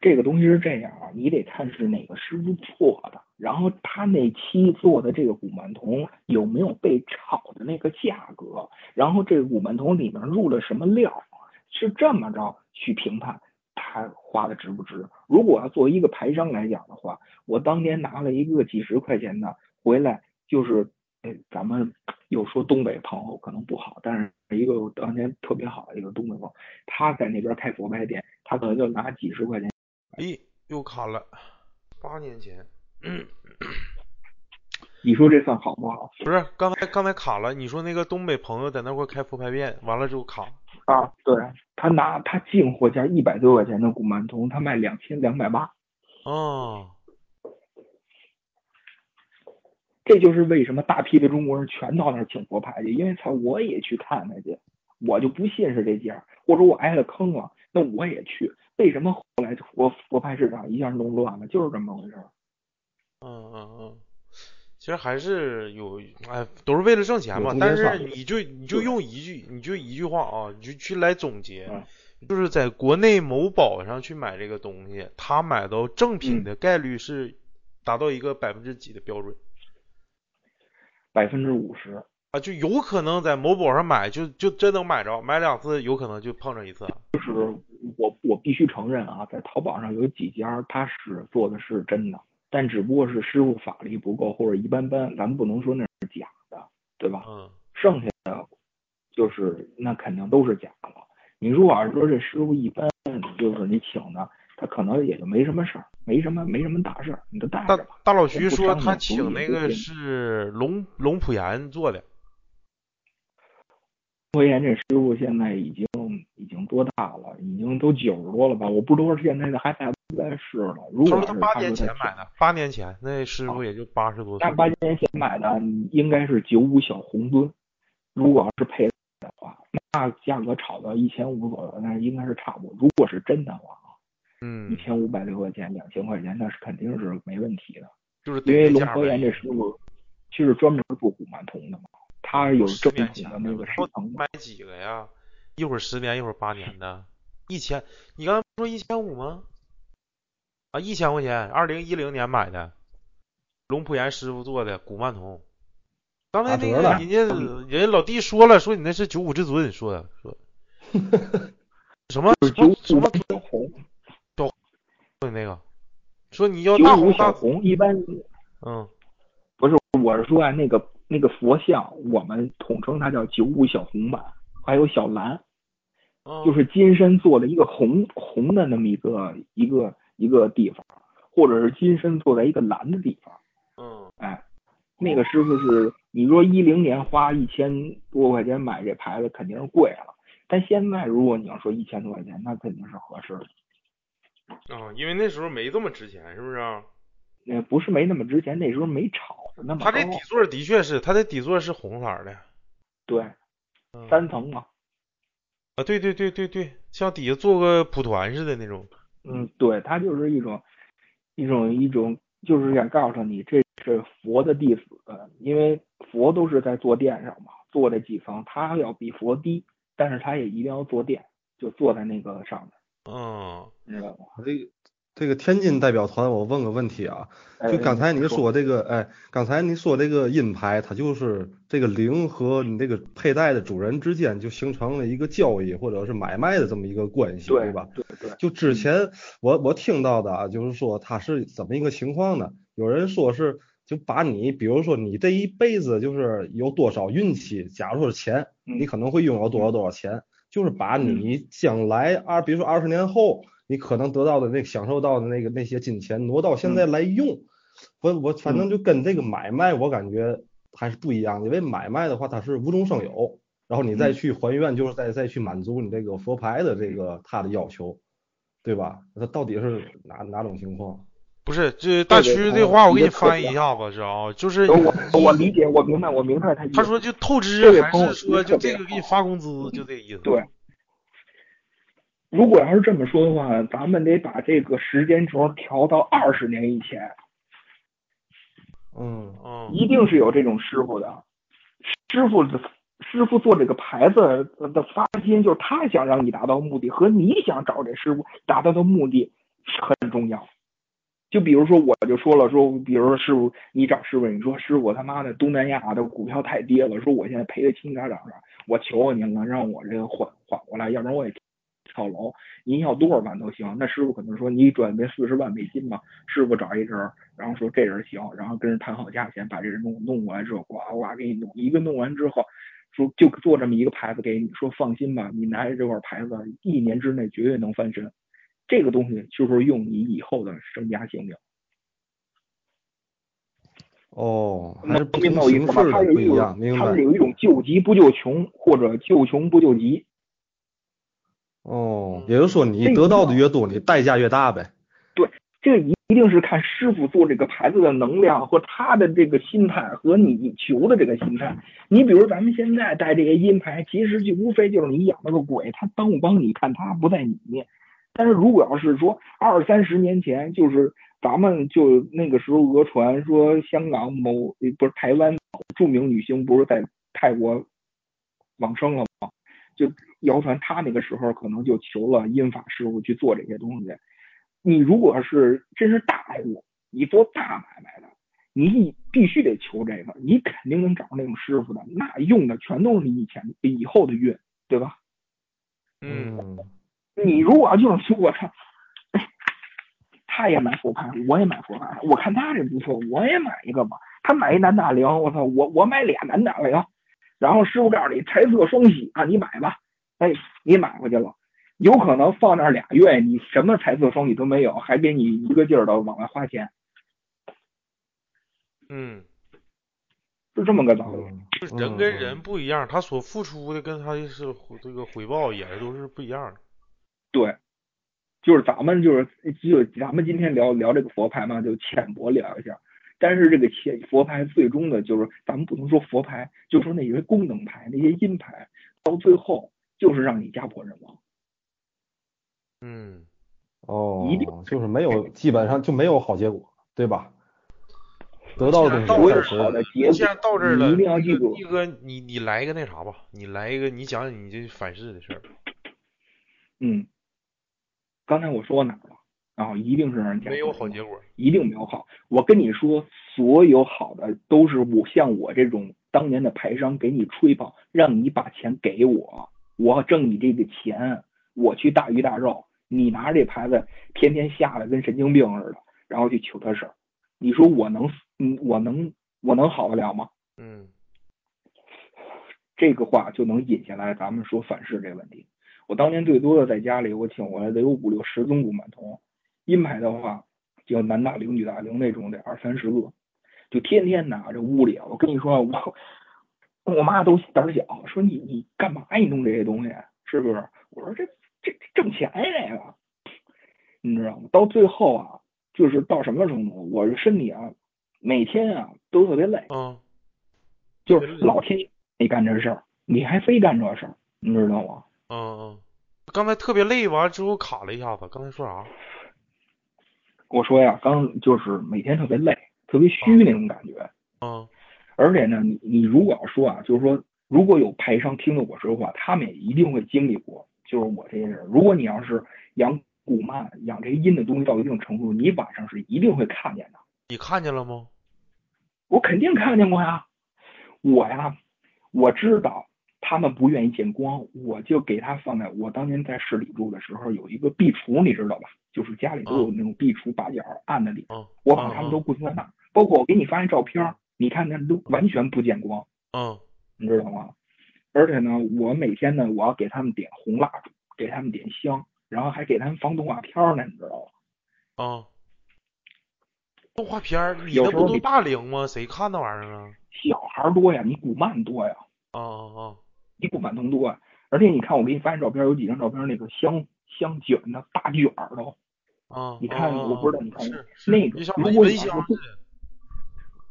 这个东西是这样啊，你得看是哪个师傅做的，然后他那期做的这个古曼童有没有被炒的那个价格，然后这个古曼童里面入了什么料。是这么着去评判他花的值不值？如果要作为一个牌商来讲的话，我当年拿了一个几十块钱的回来，就是，哎，咱们又说东北朋友可能不好，但是一个当年特别好的一个东北朋友，他在那边开佛牌店，他可能就拿几十块钱。咦，又卡了，八年前。你说这算好不好？不是，刚才刚才卡了。你说那个东北朋友在那块开佛牌店，完了之后卡。啊，对他拿他进货价一百多块钱的古曼童，他卖两千两百八。哦。这就是为什么大批的中国人全到那儿请佛牌去，因为操，我也去看看去，我就不信是这家，或者我挨了坑了，那我也去。为什么后来佛佛牌市场一下弄乱了？就是这么回事。嗯嗯嗯。其实还是有，哎，都是为了挣钱嘛。但是你就你就用一句，你就一句话啊，你就去来总结，就是在国内某宝上去买这个东西，他买到正品的概率是达到一个百分之几的标准？百分之五十。啊，就有可能在某宝上买，就就真能买着，买两次有可能就碰着一次。就是我我必须承认啊，在淘宝上有几家他是做的是真的，但只不过是师傅法力不够或者一般般，咱们不能说那是假的，对吧？嗯剩下的就是那肯定都是假的。你如果要是说这师傅一般，就是你请的，他可能也就没什么事儿，没什么没什么大事儿，你就带大着吧。大老徐说他请那个是龙龙普岩做的，龙普岩这师傅现在已经已经多大了？已经都九十多了吧？我不知道现在的还在不在世了。如果是他说他八年前买的，八年前那师傅也就八十多岁那。八年前买的应该是九五小红尊，如果要是配的话，那价格炒到一千五左右，那应该是差不多。如果是真的话，一嗯，千五百多块钱、两千块钱，那是肯定是没问题的。就是因为龙对价呗和岩这师傅就是专门做古曼童的嘛，他有十正年前统的那个师承。买几个呀？一会儿十年，一会儿八年的，一千。你刚才不说一千五吗？啊，一千块钱，二零一零年买的，龙普岩师傅做的古曼童。刚才那个人家人家老弟说了，说你那是九五至尊，说的说 什么就是什么九五什么红，说你那个，说你要九五大红小红一般嗯不是，我是说啊，那个那个佛像，我们统称它叫九五小红版，还有小蓝，嗯，就是金身做的一个红红的那么一个一个一个地方，或者是金身做在一个蓝的地方。嗯哎，那个师傅是你说一零年花一千多块钱买这牌子肯定是贵了，但现在如果你要说一千多块钱，那肯定是合适的。啊，因为那时候没这么值钱，是不是啊？那不是没那么值钱，那时候没炒的那么。它这底座的确是，它的底座是红色儿的，对嗯三层嘛，啊，对对对对对，像底下做个蒲团似的那种。嗯，对，它就是一种一种一种，就是想告诉你这是佛的弟子，因为佛都是在坐垫上嘛，坐这几层，他要比佛低，但是他也一定要坐垫，就坐在那个上面，嗯你知道吗？这个这个天津代表团，我问个问题啊，就刚才你说这个，哎，刚才你说这个阴牌，它就是这个灵和你这个佩戴的主人之间就形成了一个交易或者是买卖的这么一个关系，对吧？对对，就之前我我听到的啊，就是说它是怎么一个情况呢？有人说是就把你，比如说你这一辈子就是有多少运气，假如说是钱，嗯你可能会拥有多少多少钱，就是把你将来二，比如说二十年后，你可能得到的那个享受到的那个那些金钱挪到现在来用。我我反正就跟这个买卖，我感觉还是不一样，因为买卖的话它是无中生有，然后你再去还愿，就是再再去满足你这个佛牌的这个他的要求。对吧？它到底是哪哪种情况？不是，这大对区这话我给你翻译一下子，是啊？就是我我理解，我明白，我明白他意思。他说就透这支，还位朋友是说就这个给你发工资，就这意思。对，如果要是这么说的话，咱们得把这个时间轴调到二十年以前，嗯嗯一定是有这种师傅的。师傅的师傅做这个牌子的发心，就是他想让你达到目的，和你想找这师傅达到的目的很重要。就比如说，我就说了，说比如说师傅，你找师傅，你说师傅他妈的东南亚的股票太跌了，说我现在赔的倾家荡产，我求求您了，让我这个缓缓过来，要不然我也跳楼。您要多少万都行。那师傅可能说你准备四十万美金吧，师傅找一人，然后说这人行，然后跟人谈好价钱，把这人弄弄过来之后，呱呱给你弄，一个弄完之后，说就做这么一个牌子给你，说放心吧，你拿着这块牌子，一年之内绝对能翻身。这个东西就是用你以后的身家性命。哦，还是不明白我意思吧？式它有一种的不一样，明白他们？有一种救急不救穷，或者救穷不救急。哦，也就是说你这得到的个越多，你代价越大呗。对这一一定是看师傅做这个牌子的能量和他的这个心态和你求的这个心态。你比如咱们现在带这些阴牌，其实就无非就是你养了个鬼，他帮不帮你看他不在你面。但是如果要是说二三十年前，就是咱们就那个时候讹传说香港某不是台湾著名女星不是在泰国往生了吗？就谣传她那个时候可能就求了阴法师傅去做这些东西。你如果是真是大户，你做大买卖的，你必须得求这个，你肯定能找着那种师傅的，那用的全都是你以前以后的运，对吧？嗯你如果要就是说我操，哎他也买佛牌，我也买佛牌，我看他这不错，我也买一个吧。他买一南大陵，我操，我我买俩南大陵，然后师傅告诉你财色双喜啊，你买吧。哎，你买回去了，有可能放那儿俩月，你什么财色双喜都没有，还给你一个劲儿的往外花钱，嗯，是这么个道理。嗯就是人跟人不一样，他所付出的跟他是这个回报也都是不一样的。对，就是咱们就是就咱们今天聊聊这个佛牌嘛，就浅薄聊一下。但是这个浅佛牌最终的就是咱们不能说佛牌，就说那些功能牌、那些阴牌，到最后就是让你家破人亡。嗯哦一定，就是没有，基本上就没有好结果，对吧？得到的到这儿东西是好的结果既然到这儿了，你一定要记住一哥，你你来一个那啥吧，你来一个，你讲讲你这反噬的事儿。嗯，刚才我说哪儿了？啊，一定是让人家没有好结果。一定没有好。我跟你说，所有好的都是我像我这种当年的牌商给你吹捧，让你把钱给我，我挣你这个钱，我去大鱼大肉，你拿着这牌子天天下来跟神经病似的，然后去求他事儿，你说我能，嗯，我能，我能好得了吗？嗯这个话就能引下来咱们说反噬这个问题。我当年最多的在家里，我请回来得有五六十宗古曼童，阴牌的话就男大龄、女大龄那种得二三十个，就天天拿这屋里。我跟你说，我我妈都胆儿小，说你你干嘛你弄这些东西，是不是？我说这这挣钱呀这个，你知道吗？到最后啊，就是到什么程度，我这身体啊，每天啊都特别累。嗯就是老天爷没干这事儿，你还非干这事儿，你知道吗？嗯嗯，刚才特别累，完了之后卡了一下子。刚才说啥？我说呀，刚就是每天特别累，特别虚那种感觉。嗯而且呢，你你如果要说啊，就是说如果有牌商听着我说话，他们也一定会经历过，就是我这些人。如果你要是养古曼、养这些阴的东西到一定程度，你晚上是一定会看见的。你看见了吗？我肯定看见过呀，我呀，我知道他们不愿意见光，我就给他放在我当年在市里住的时候有一个壁橱，你知道吧？就是家里都有那种壁橱把角暗的地方，嗯我把他们都固定在那儿。包括我给你发那照片，你看那都完全不见光，嗯你知道吗？而且呢，我每天呢，我要给他们点红蜡烛，给他们点香，然后还给他们放动画片呢，你知道吗？嗯。动画片，你那不都大龄吗？谁看那玩意儿啊？小孩多呀，你古曼多呀。啊啊比古曼童多啊。而且你看，我给你发照片，有几张照片那个香香卷的大卷儿都，啊！你看啊我不知道你看那个如果。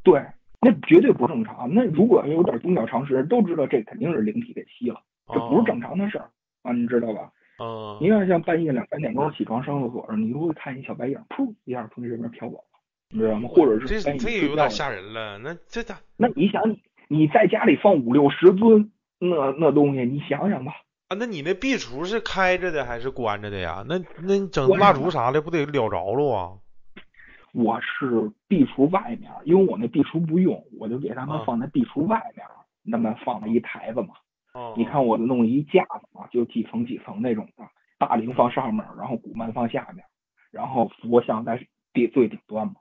对，那绝对不正常。那如果有点宗教常识，都知道这肯定是灵体给吸了，这不是正常的事儿啊，你知道吧？啊你看像半夜两三点钟起床上厕所，你就会看一小白影，噗一下从你这边飘走了，你知道吗？或者是这这睡觉的有点吓人了。那这咋？那你想，你你在家里放五六十尊那那东西，你想想吧。啊，那你那壁橱是开着的还是关着的呀？那那你整蜡烛啥的不得燎着了啊？我是壁橱外面，因为我那壁橱不用，我就给他们啊放在壁橱外面，那么放了一台子嘛。哦，你看我弄一架子嘛，就几层几层那种的，大铃放上面，然后古曼放下面，然后佛像在顶最顶端嘛。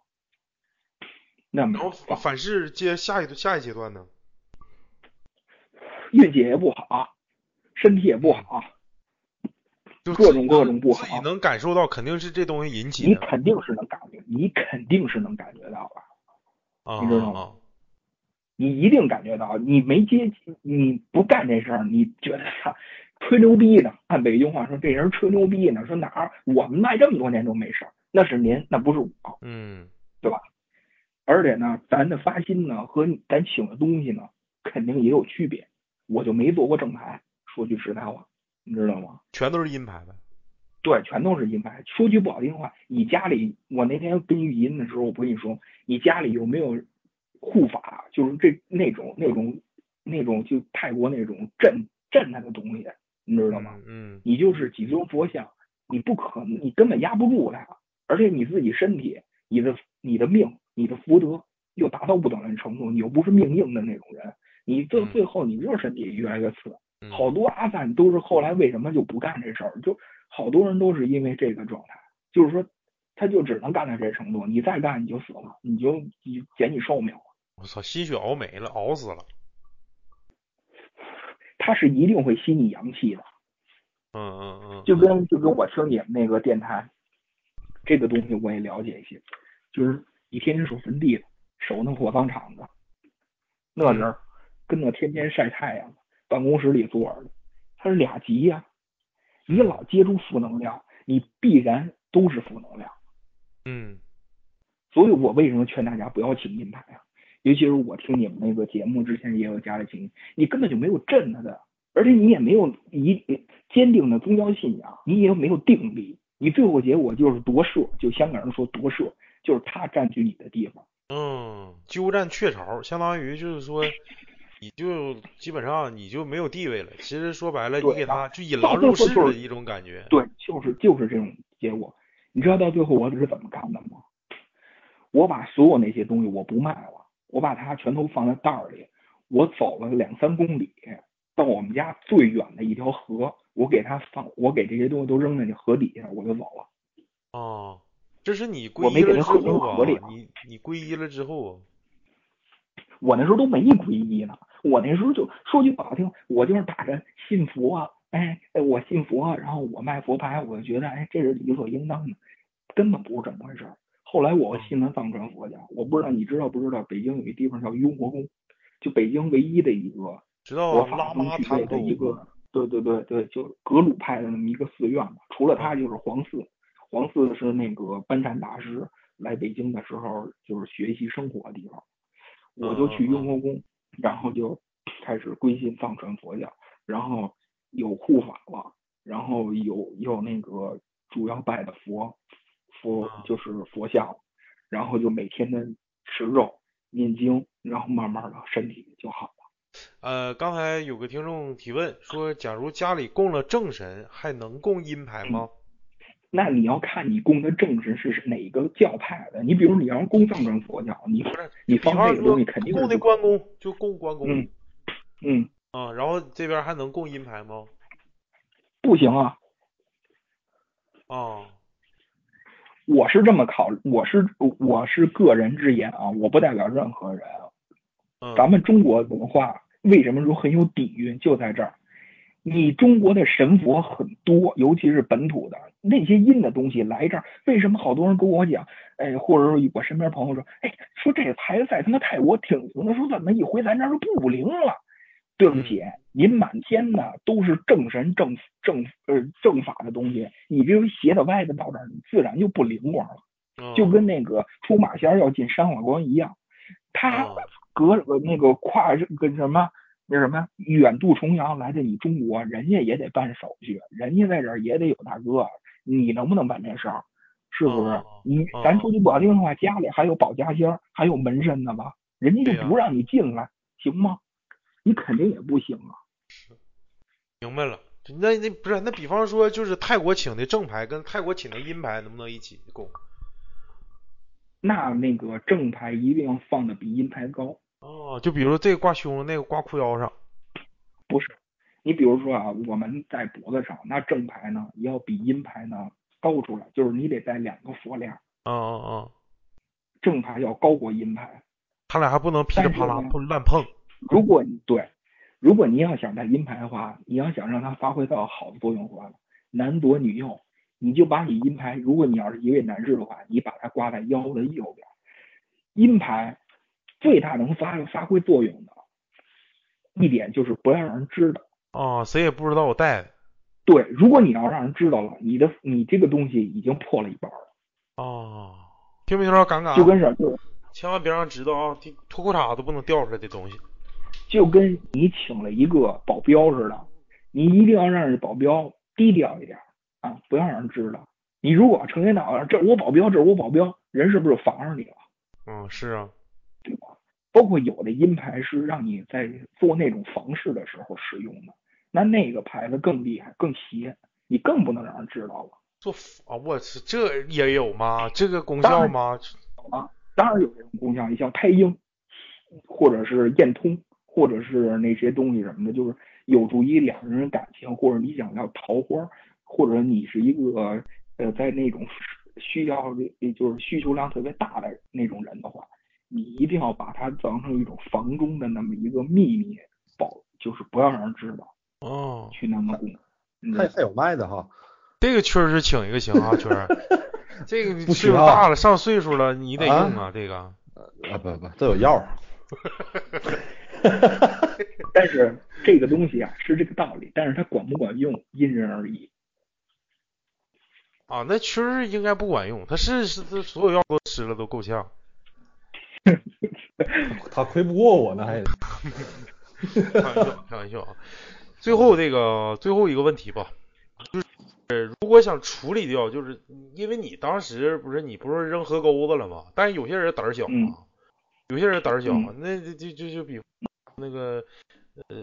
那么然后反噬接下一下一阶段呢？运气也不好，身体也不好，就各种各种不好自己能感受到，肯定是这东西引起的你。肯定是能感觉，你肯定是能感觉到的。啊你知道吗啊你一定感觉到，你没接，你不干这事儿，你觉得操吹牛逼呢？按北京话说，这人吹牛逼呢。说哪儿我们卖这么多年都没事儿，那是您，那不是我。嗯对吧而且呢，咱的发心呢和咱请的东西呢，肯定也有区别。我就没做过正牌，说句实在话，你知道吗？全都是阴牌的。对，全都是阴牌。说句不好听话，你家里，我那天跟语音的时候，我不跟你说，你家里有没有护法？就是这那种那种那种就泰国那种镇镇他的东西，你知道吗？嗯你就是几尊佛像，你不可能，你根本压不住他，而且你自己身体、你的你的命、你的福德又达到不等人程度，你又不是命硬的那种人，你到嗯最后你热身体越来越次。嗯好多阿赞都是后来为什么就不干这事儿，就好多人都是因为这个状态，就是说他就只能干到这程度，你再干你就死了，你就你减你寿命了。我操，心血熬没了，熬死了。他是一定会吸你阳气的，嗯嗯嗯，就跟就跟我听你们那个电台，这个东西我也了解一些，就是你天天守坟地的，守那火葬场的，那人儿跟那天天晒太阳，办公室里坐着的，他是俩极呀、你老接触负能量，你必然都是负能量。嗯所以我为什么劝大家不要请金牌啊？尤其是我听你们那个节目之前也有家里请，你根本就没有镇他的，而且你也没有一坚定的宗教信仰，你也没有定力，你最后结果就是夺舍，就香港人说夺舍，就是他占据你的地方。嗯，鸠占鹊巢，相当于就是说，你就基本上你就没有地位了。其实说白了，你给他就引到狼入室的一种感觉。对，就是就是这种结果。你知道到最后我是怎么干的吗？我把所有那些东西我不卖了，我把它全都放在袋儿里，我走了两三公里，到我们家最远的一条河，我给它放，我给这些东西都扔在那河底下，我就走了。哦，这是你皈我没依了之后啊河里啊，你你皈依了之后啊，我那时候都没皈依呢，我那时候就说句不好听，我就是打着信佛啊，哎，哎我信佛，然后我卖佛牌，我就觉得哎这是理所应当的，根本不是这么回事儿。后来我信了藏传佛教，我不知道你知道不知道，北京有一地方叫雍和宫，就北京唯一的一个知道佛啊拉法宗具玛坦头备的一个，对对对对，就格鲁派的那么一个寺院嘛。除了它就是皇寺，皇寺是那个班禅大师来北京的时候就是学习生活的地方。我就去雍和宫，然后就开始归心藏传佛教，然后有护法了，然后有有那个主要拜的佛佛啊就是佛像，然后就每天的吃肉念经，然后慢慢的身体就好了。呃，刚才有个听众提问说，假如家里供了正神，还能供阴牌吗？那你要看你供的正神是哪个教派的，你比如你要是供藏传佛教，你不是，你放这个东西肯定供是不那关公，就供关公嗯嗯啊，然后这边还能供阴牌吗？不行啊，啊，我是这么考，我是我是个人之言啊，我不代表任何人。嗯，咱们中国文化为什么说很有底蕴，就在这儿。你中国的神佛很多，尤其是本土的那些阴的东西来这儿，为什么好多人跟我讲，哎，或者说我身边朋友说，哎，说这个牌子在他妈泰国挺灵的，说怎么一回咱这儿就不灵了？对不起，您满天的都是正神正正呃正法的东西，你这个邪的歪的到这儿，你自然就不灵光了。嗯就跟那个出马仙儿要进山海关一样，他哦隔着那个跨跟什么那什么呀远渡重洋来的你中国，人家也得办手续，人家在这儿也得有大哥，你能不能办这事儿？是不是哦？你哦咱说句不好听的话，家里还有保家仙儿，还有门神呢吧？人家就不让你进来，行吗？你肯定也不行啊。明白了。那那不是那，比方说就是泰国请的正牌跟泰国请的阴牌能不能一起供？那那个正牌一定要放的比阴牌高。哦，就比如这个挂胸，那个挂裤腰上。不是，你比如说啊，我们在脖子上，那正牌呢要比阴牌呢高出来，就是你得带两个佛链，嗯嗯嗯，正牌要高过阴牌。他俩还不能噼里啪啦乱碰。如果你对，如果你要想带阴牌的话，你要想让它发挥到好的作用的话，男左女右，你就把你阴牌，如果你要是一位男士的话，你把它挂在腰的右边。阴牌最大能发发挥作用的一点就是不要让人知道。哦，谁也不知道我带的。对，如果你要让人知道了，你的你这个东西已经破了一半了，哦，听没听着？尴尬啊。就跟是就千万别让人知道啊！脱脱裤衩都不能掉出来的东西。就跟你请了一个保镖似的，你一定要让人保镖低调一点啊，不要让人知道。你如果成天闹着这是我保镖，这是我保镖，人是不是就防着你了，嗯，是啊。包括有的阴牌是让你在做那种房事的时候使用的，那那个牌子更厉害，更邪，你更不能让人知道了。做啊，我去，这也有吗？这个功效吗？当当然有这种功效，你像胎阴，或者是验通，或者是那些东西什么的，就是有助于两个人感情，或者你想要桃花，或者你是一个呃在那种需要就是需求量特别大的那种人的话，你一定要把它当成一种房中的那么一个秘密保，就是不要让人知道，哦，去那么供。嗯还还有卖的哈，这个确实请一个行啊，确实，这个岁数大了，上岁数了，你得用啊，这个。啊不不，这有药儿。但是这个东西啊是这个道理，但是它管不管用因人而异。啊，那确实应该不管用，它是是这所有药都吃了都够呛。他亏不过我呢，还开玩笑，开玩笑啊。最后这个最后一个问题吧，就是呃如果想处理掉，就是因为你当时不是你不是扔河沟子了吗？但是有些人胆儿小嗯啊，有些人胆儿小，嗯那就就就就比那个呃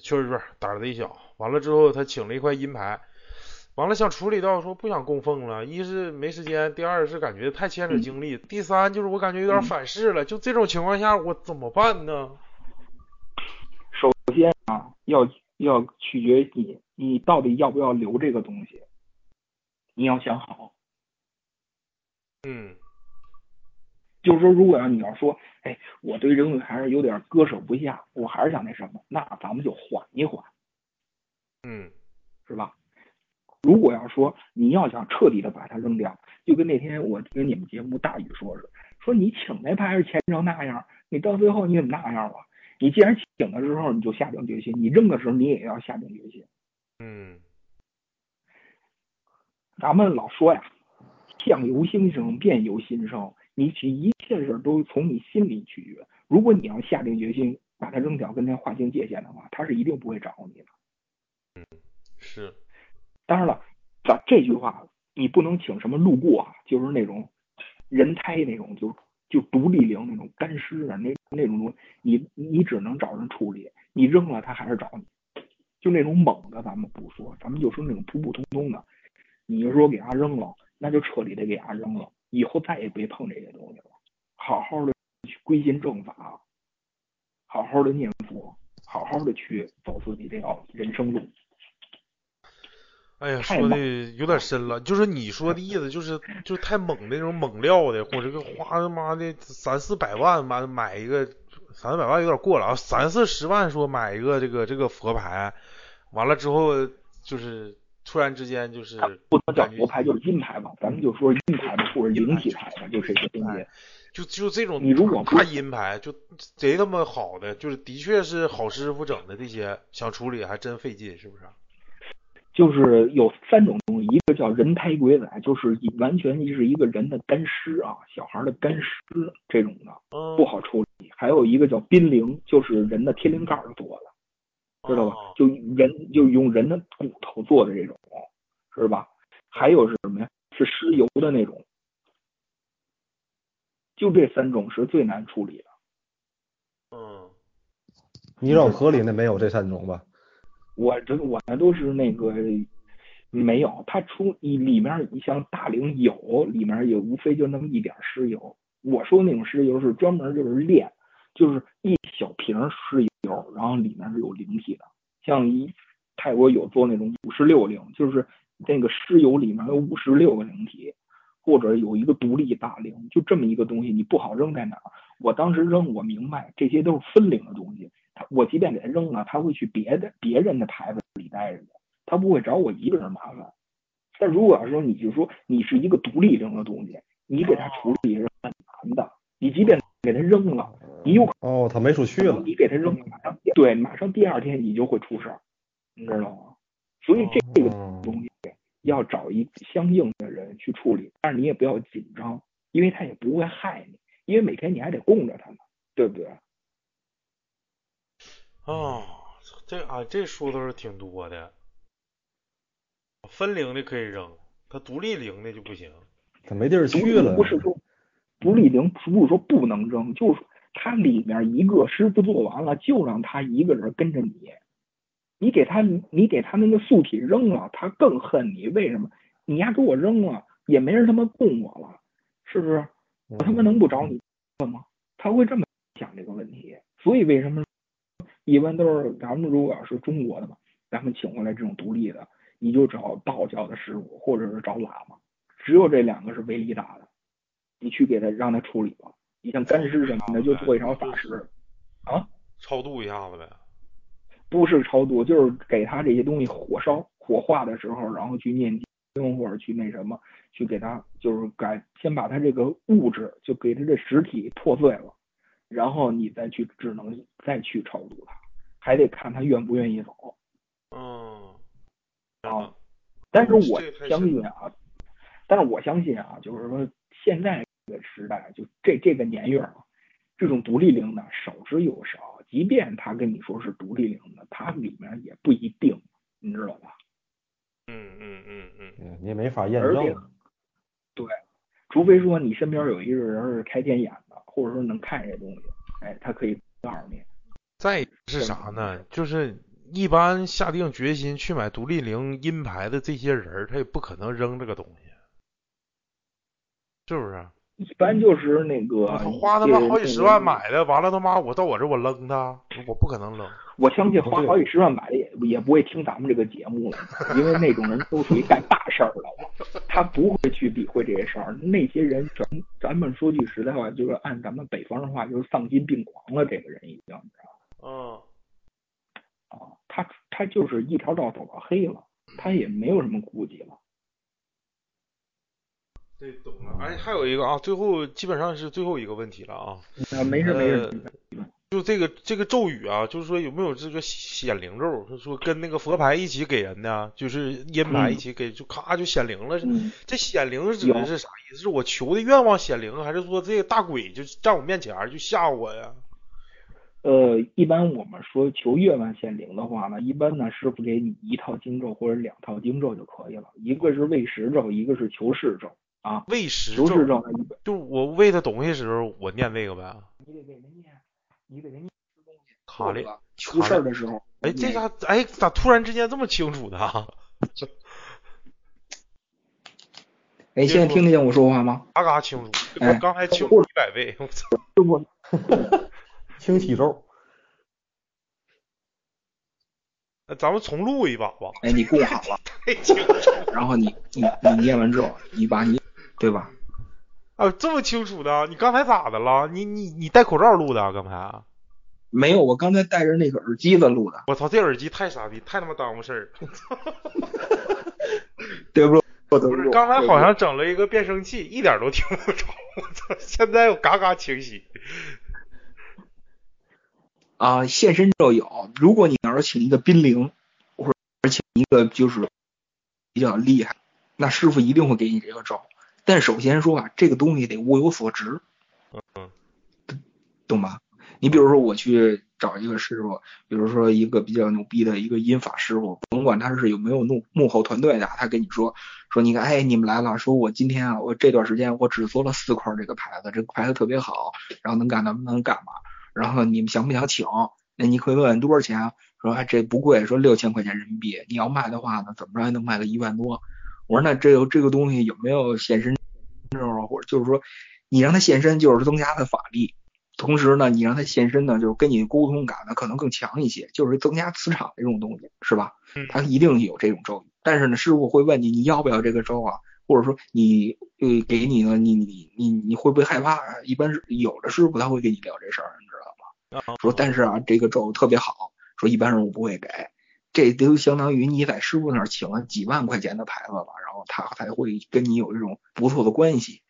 确实是胆儿贼小，完了之后他请了一块阴牌。完了想处理到说不想供奉了，一是没时间，第二是感觉太牵扯嗯精力，第三就是我感觉有点嗯反噬了。就这种情况下我怎么办呢？首先啊，要要取决于你，你到底要不要留这个东西，你要想好。嗯就是说，如果要你要说，哎，我对这东西还是有点割舍不下，我还是想那什么，那咱们就缓一缓，嗯是吧？如果要说你要想彻底的把它扔掉，就跟那天我听你们节目大宇说的，说你请那牌是钱成那样，你到最后你怎么那样了？你既然请的时候你就下定决心，你扔的时候你也要下定决心。嗯咱们老说呀，相由心生，变由心生。你其一切事都从你心里取决。如果你要下定决心把它扔掉，跟它划清界限的话，它是一定不会找你的。嗯是当然了，咱这句话你不能请什么路过啊，就是那种人胎那种，就就独立灵那种干尸啊，那那种东西，你你只能找人处理，你扔了他还是找你。就那种猛的咱们不说，咱们就说那种普普通通的，你就说给他扔了，那就彻底的给他扔了，以后再也别碰这些东西了，好好的去归心正法，好好的念佛，好好的去走自己这条人生路。哎呀，说的有点深了，就是你说的意思，就是就是太猛的那种猛料的，或者个花他妈的三四百万买买一个，三四百万有点过了啊，三四十万说买一个这个这个佛牌，完了之后就是突然之间就是不能叫佛牌，就是阴牌吧，咱们就说阴牌吧，或者灵体牌吧，就这些东西。就就这种你如果不大阴牌，就贼他妈好的，就是的确是好师傅整的这些，想处理还真费劲，是不是？就是有三种东西，一个叫人胎鬼仔，就是完全是一个人的干尸啊，小孩的干尸这种的嗯，不好处理。还有一个叫濒灵，就是人的天灵盖儿做的，知道吧哦？就人就用人的骨头做的这种，是吧？还有是什么呀？是尸油的那种，就这三种是最难处理的。嗯泥沼河里那没有这三种吧？我这我那都是那个没有，它出你里面你像大龄有，里面也无非就那么一点尸油。我说那种尸油是专门就是炼，就是一小瓶尸油，然后里面是有灵体的。像一泰国有做那种五十六灵，就是那个尸油里面有五十六个灵体，或者有一个独立大灵，就这么一个东西，你不好扔在哪儿。我当时扔，我明白这些都是分灵的东西。他我即便给他扔了，他会去别的别人的牌子里待着的，他不会找我一个人麻烦。但如果要说你就说你是一个独立扔的东西，你给他处理是很难的。你即便给他扔了，你有可哦，他没处去了。你给他扔了，马上对，马上第二天你就会出事儿，你知道吗？所以这这个哦东西要找一相应的人去处理，但是你也不要紧张，因为他也不会害你，因为每天你还得供着他呢，对不对？哦，这啊这说的是挺多的，分灵的可以扔，他独立灵的就不行。他没地儿独去了。不是说独立灵不是说不能扔，就是说他里面一个师傅做完了，就让他一个人跟着你。你给他你给他那个素体扔了，他更恨你。为什么？你丫给我扔了，也没人他妈供我了，是不是？我他妈能不找你吗？他会这么想这个问题。所以为什么一般都是咱们如果要是中国的嘛，咱们请回来这种独立的，你就找道教的师傅，或者是找喇嘛，只有这两个是威力大的，你去给他让他处理吧。你像干尸什么的，就做一场法事啊，超度一下子呗。不是超度，就是给他这些东西火烧、火化的时候，然后去念经或者去那什么，去给他就是改，先把他这个物质就给他这实体破碎了，然后你再去只能再去超度他，还得看他愿不愿意走。嗯。啊，但是我相信啊，但是我相信啊，就是说现在这个时代，就这这个年月啊，这种独立灵的少之又少。即便他跟你说是独立灵的，他里面也不一定，你知道吧？嗯嗯嗯嗯。嗯，你也没法验证。对，除非说你身边有一个人是开天眼的，或者说能看这东西，哎，他可以告诉你。再是啥呢？就是一般下定决心去买独立零阴牌的这些人儿，他也不可能扔这个东西，是不是？一般就是那个他花他妈好几十万，买的，完了他妈我到我这我扔他，我不可能扔。我相信花好几十万买的也也不会听咱们这个节目了，因为那种人都属于干大事儿了，他不会去理会这些事儿。那些人咱咱们说句实在话，就是按咱们北方的话，就是丧心病狂了。这个人已经，你知道嗯。啊，他他就是一条道走到黑了，他也没有什么顾忌了。这懂了。哎，还有一个啊，最后基本上是最后一个问题了啊。啊，没事没事。就这个这个咒语啊，就是说有没有这个显灵咒？是说跟那个佛牌一起给人的，就是阴牌一起给，就咔就显灵了。这显灵指的是啥意思？是我求的愿望显灵，还是说这个大鬼就站我面前就吓唬我呀？呃，一般我们说求愿望显灵的话呢，一般呢师傅给你一套经咒或者两套经咒就可以了，一个是喂食咒，一个是求事咒啊。喂食求事咒就我喂他东西时候，我念这个呗。你得给他念，你得给你吃东西。卡里出事儿的时候，哎，这家哎咋突然之间这么清楚的？哎，现在听得见我说话吗？嘎嘎清楚，我，刚才清楚一百倍，我操！清洗咒，那咱们重录一把吧。哎，你供好了，太清楚。然后你你你念完之后，你把你对吧？啊，这么清楚的？你刚才咋的了？你你你戴口罩录的？刚才？没有，我刚才戴着那个耳机子录的。我操，这耳机太傻逼，太他妈耽误事儿。对不？不是，刚才好像整了一个变声器，一点都听不着。我操，现在又嘎嘎清晰。啊，现身就有。如果你要是请一个宾灵，或者请一个就是比较厉害，那师傅一定会给你这个咒。但首先说啊，这个东西得物有所值，嗯，懂吧？你比如说我去找一个师傅，比如说一个比较牛逼的一个音法师傅，甭管他是有没有幕幕后团队的，他跟你说说，你看，哎，你们来了，说我今天啊，我这段时间我只做了四块这个牌子，这个牌子特别好，然后能干能能干嘛？然后你们想不想请？那你可以问问多少钱？说哎这不贵，说六千块钱人民币。你要卖的话呢，怎么着也能卖个一万多？我说那这个这个东西有没有现身咒啊？或者就是说你让他现身，就是增加他法力。同时呢，你让他现身呢，就是跟你沟通感呢可能更强一些，就是增加磁场这种东西，是吧？他一定有这种咒语。但是呢，师傅会问你你要不要这个咒啊？或者说你呃给你呢，你你你你会不会害怕？一般是有的师傅他会跟你聊这事儿，你知道吗？说但是啊，这个咒特别好，说一般人我不会给。这都相当于你在师傅那儿请了几万块钱的牌子了，然后他才会跟你有这种不错的关系。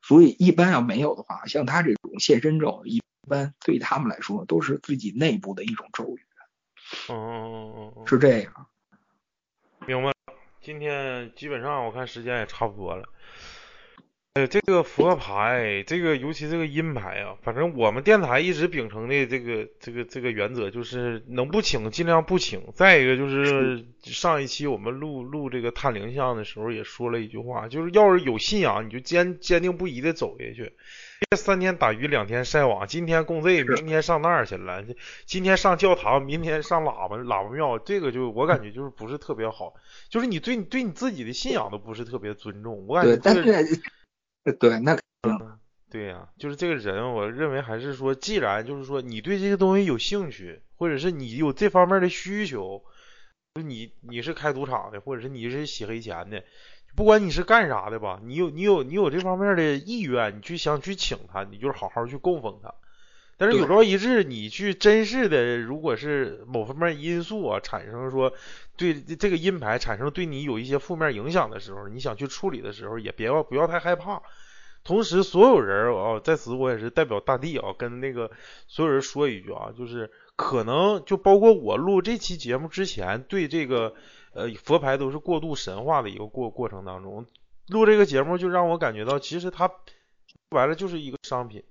所以一般要没有的话，像他这种现身咒，一般对他们来说都是自己内部的一种咒语。哦是这样。明白了。今天基本上我看时间也差不多了。呃，这个佛牌，这个尤其这个阴牌啊，反正我们电台一直秉承的这个这个这个原则就是能不请尽量不请。再一个就是上一期我们录录这个探灵像的时候也说了一句话，就是要是有信仰，你就坚坚定不移的走下去，别三天打鱼两天晒网，今天供这，明天上那儿去了，今天上教堂，明天上喇叭喇叭庙，这个就我感觉就是不是特别好，就是你对你对你自己的信仰都不是特别尊重，我感觉对，但是。对，那可能对呀、就是这个人，我认为还是说，既然就是说你对这个东西有兴趣，或者是你有这方面的需求，就你你是开赌场的，或者是你是洗黑钱的，不管你是干啥的吧，你有你有你有这方面的意愿，你去想去请他，你就是好好去供奉他。但是有朝一日你去真是的，如果是某方面因素啊产生说对这个阴牌产生对你有一些负面影响的时候，你想去处理的时候，也别要不要太害怕。同时，所有人啊，在此我也是代表大地啊，跟那个所有人说一句啊，就是可能就包括我录这期节目之前，对这个呃佛牌都是过度神化的一个过过程当中，录这个节目就让我感觉到，其实它说白了就是一个商品。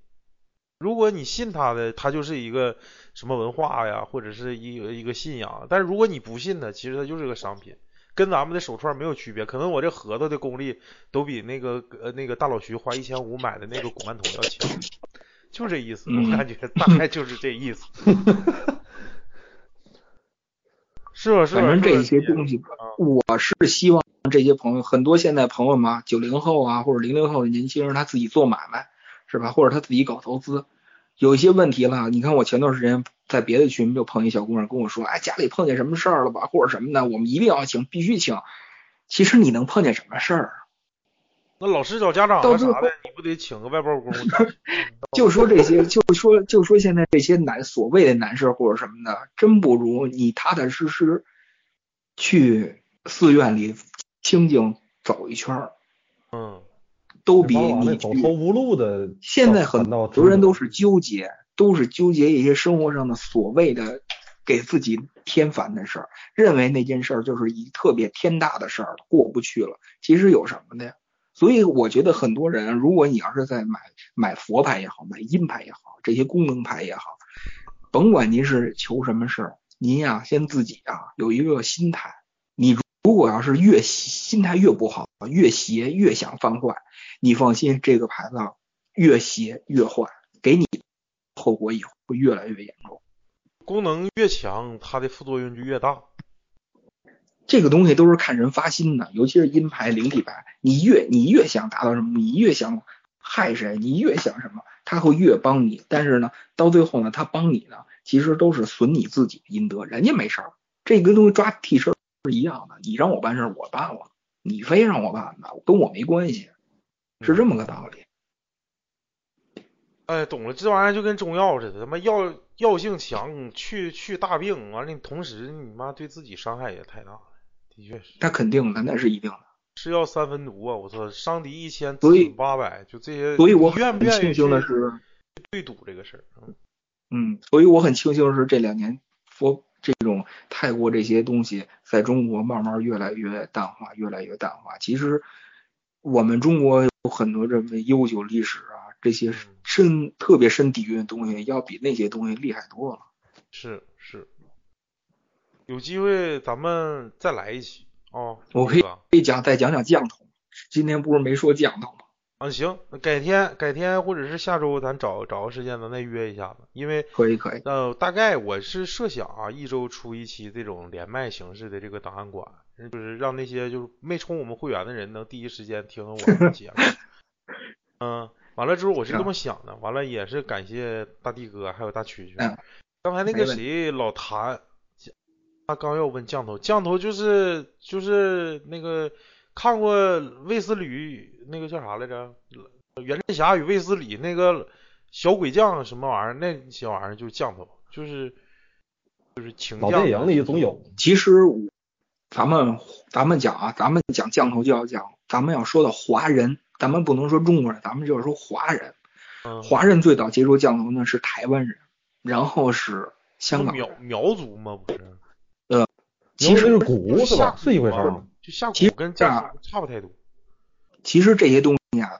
如果你信他的，他就是一个什么文化呀，或者是一个一个信仰。但是如果你不信他，其实他就是个商品，跟咱们的手串没有区别。可能我这核桃的功力都比那个呃那个大老徐花一千五买的那个古曼童要强，就这意思。嗯我感觉大概就是这意思。是吧？是吧？反正这些东西，我是希望这些朋友，很多现在朋友嘛，九零后啊或者零零后的年轻人，他自己做买卖是吧？或者他自己搞投资，有一些问题了。你看我前段时间在别的群就碰一小姑娘跟我说，哎，家里碰见什么事儿了吧，或者什么的，我们一定要请，必须请。其实你能碰见什么事儿？那老师找家长到最后啊啥的，你不得请个外包工？就说这些，就说就说现在这些难所谓的难事或者什么的，真不如你踏踏实实去寺院里清静走一圈儿，嗯，都比你走投无路的，现在很到多人都是纠结，都是纠结一些生活上的所谓的给自己添烦的事儿，认为那件事儿就是一特别天大的事儿，过不去了。其实有什么的呀？所以我觉得很多人，如果你要是在买买佛牌也好，买阴牌也好，这些功能牌也好，甭管您是求什么事儿，您呀先自己啊有一个心态，你如果要是越心态越不好，越邪越想犯坏，你放心，这个牌子啊越邪越坏，给你后果也会越来越严重。功能越强，它的副作用就越大。这个东西都是看人发心的，尤其是阴牌、灵体牌，你越你越想达到什么，你越想害谁，你越想什么，他会越帮你。但是呢，到最后呢，他帮你呢，其实都是损你自己的阴德，人家没事儿。这跟东西抓替身是一样的，你让我办事儿，我办了，你非让我办的，跟我没关系，是这么个道理。哎，懂了，这玩意儿就跟中药似的，他妈药药性强，去去大病，完了你同时你妈对自己伤害也太大了，的确是。那肯定的，那是一定的。是药三分毒啊！我操，伤敌一千，自损八百，就这些。所以我很愿不愿意庆幸的去是，对赌这个事儿？嗯嗯，所以我很庆幸是这两年佛这种泰国这些东西在中国慢慢越来越淡化，越来越淡化。其实我们中国有很多这么悠久历史啊，这些深特别深底蕴的东西，要比那些东西厉害多了。是是，有机会咱们再来一期哦。我可以可以讲再讲讲酱头，今天不是没说酱头吗？啊，行，那改天改天或者是下周咱找找个时间咱再约一下子，因为可以可以，呃大概我是设想啊，一周出一期这种连麦形式的这个档案馆，就是让那些就是没充我们会员的人能第一时间听我们的节目。嗯，完了之后我是这么想的，完了也是感谢大地哥还有大蛐蛐。嗯刚才那个谁老谭，他刚要问降头，降头就是就是那个看过卫斯理那个叫啥来着？袁振霞与卫斯理那个小鬼将什么玩意儿？那些玩意儿就是降头，就是就是请将老电影里总有。其实我咱们咱们讲啊，咱们讲降头就要讲，咱们要说到华人，咱们不能说中国人，咱们就是说华人。嗯华人最早接触降头呢是台湾人，然后是香港。苗苗族吗？不是，其实那是鼓是吧？是一回事儿吗吗？？就下其实蛊跟降啊头差不太多。其实这些东西啊，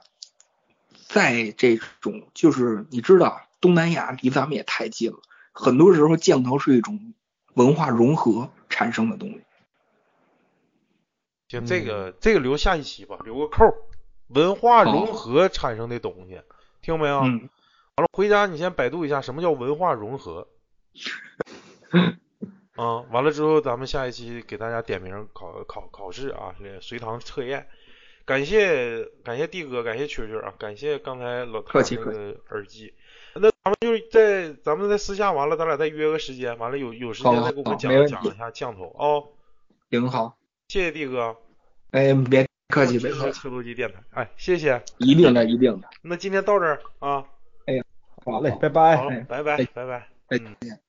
在这种就是你知道，东南亚离咱们也太近了，很多时候降头是一种文化融合产生的东西。行，这个这个留下一期吧，留个扣。文化融合产生的东西，听没有？嗯，完了，回家你先百度一下什么叫文化融合。啊，完了之后，咱们下一期给大家点名考考考试啊，这随堂测验。感谢感谢帝哥，感谢蛐蛐啊，感谢刚才老唐客气那个耳机。那咱们就是在咱们在私下完了，咱俩再约个时间，完了有有时间再给我们讲讲一下降头啊、挺好。谢谢帝哥，哎，别客气，别客气，车头机电台，哎，谢谢。一定的，一定的。那今天到这儿啊，哎呀好嘞，拜拜。好了，拜拜哎拜拜，再嗯。见。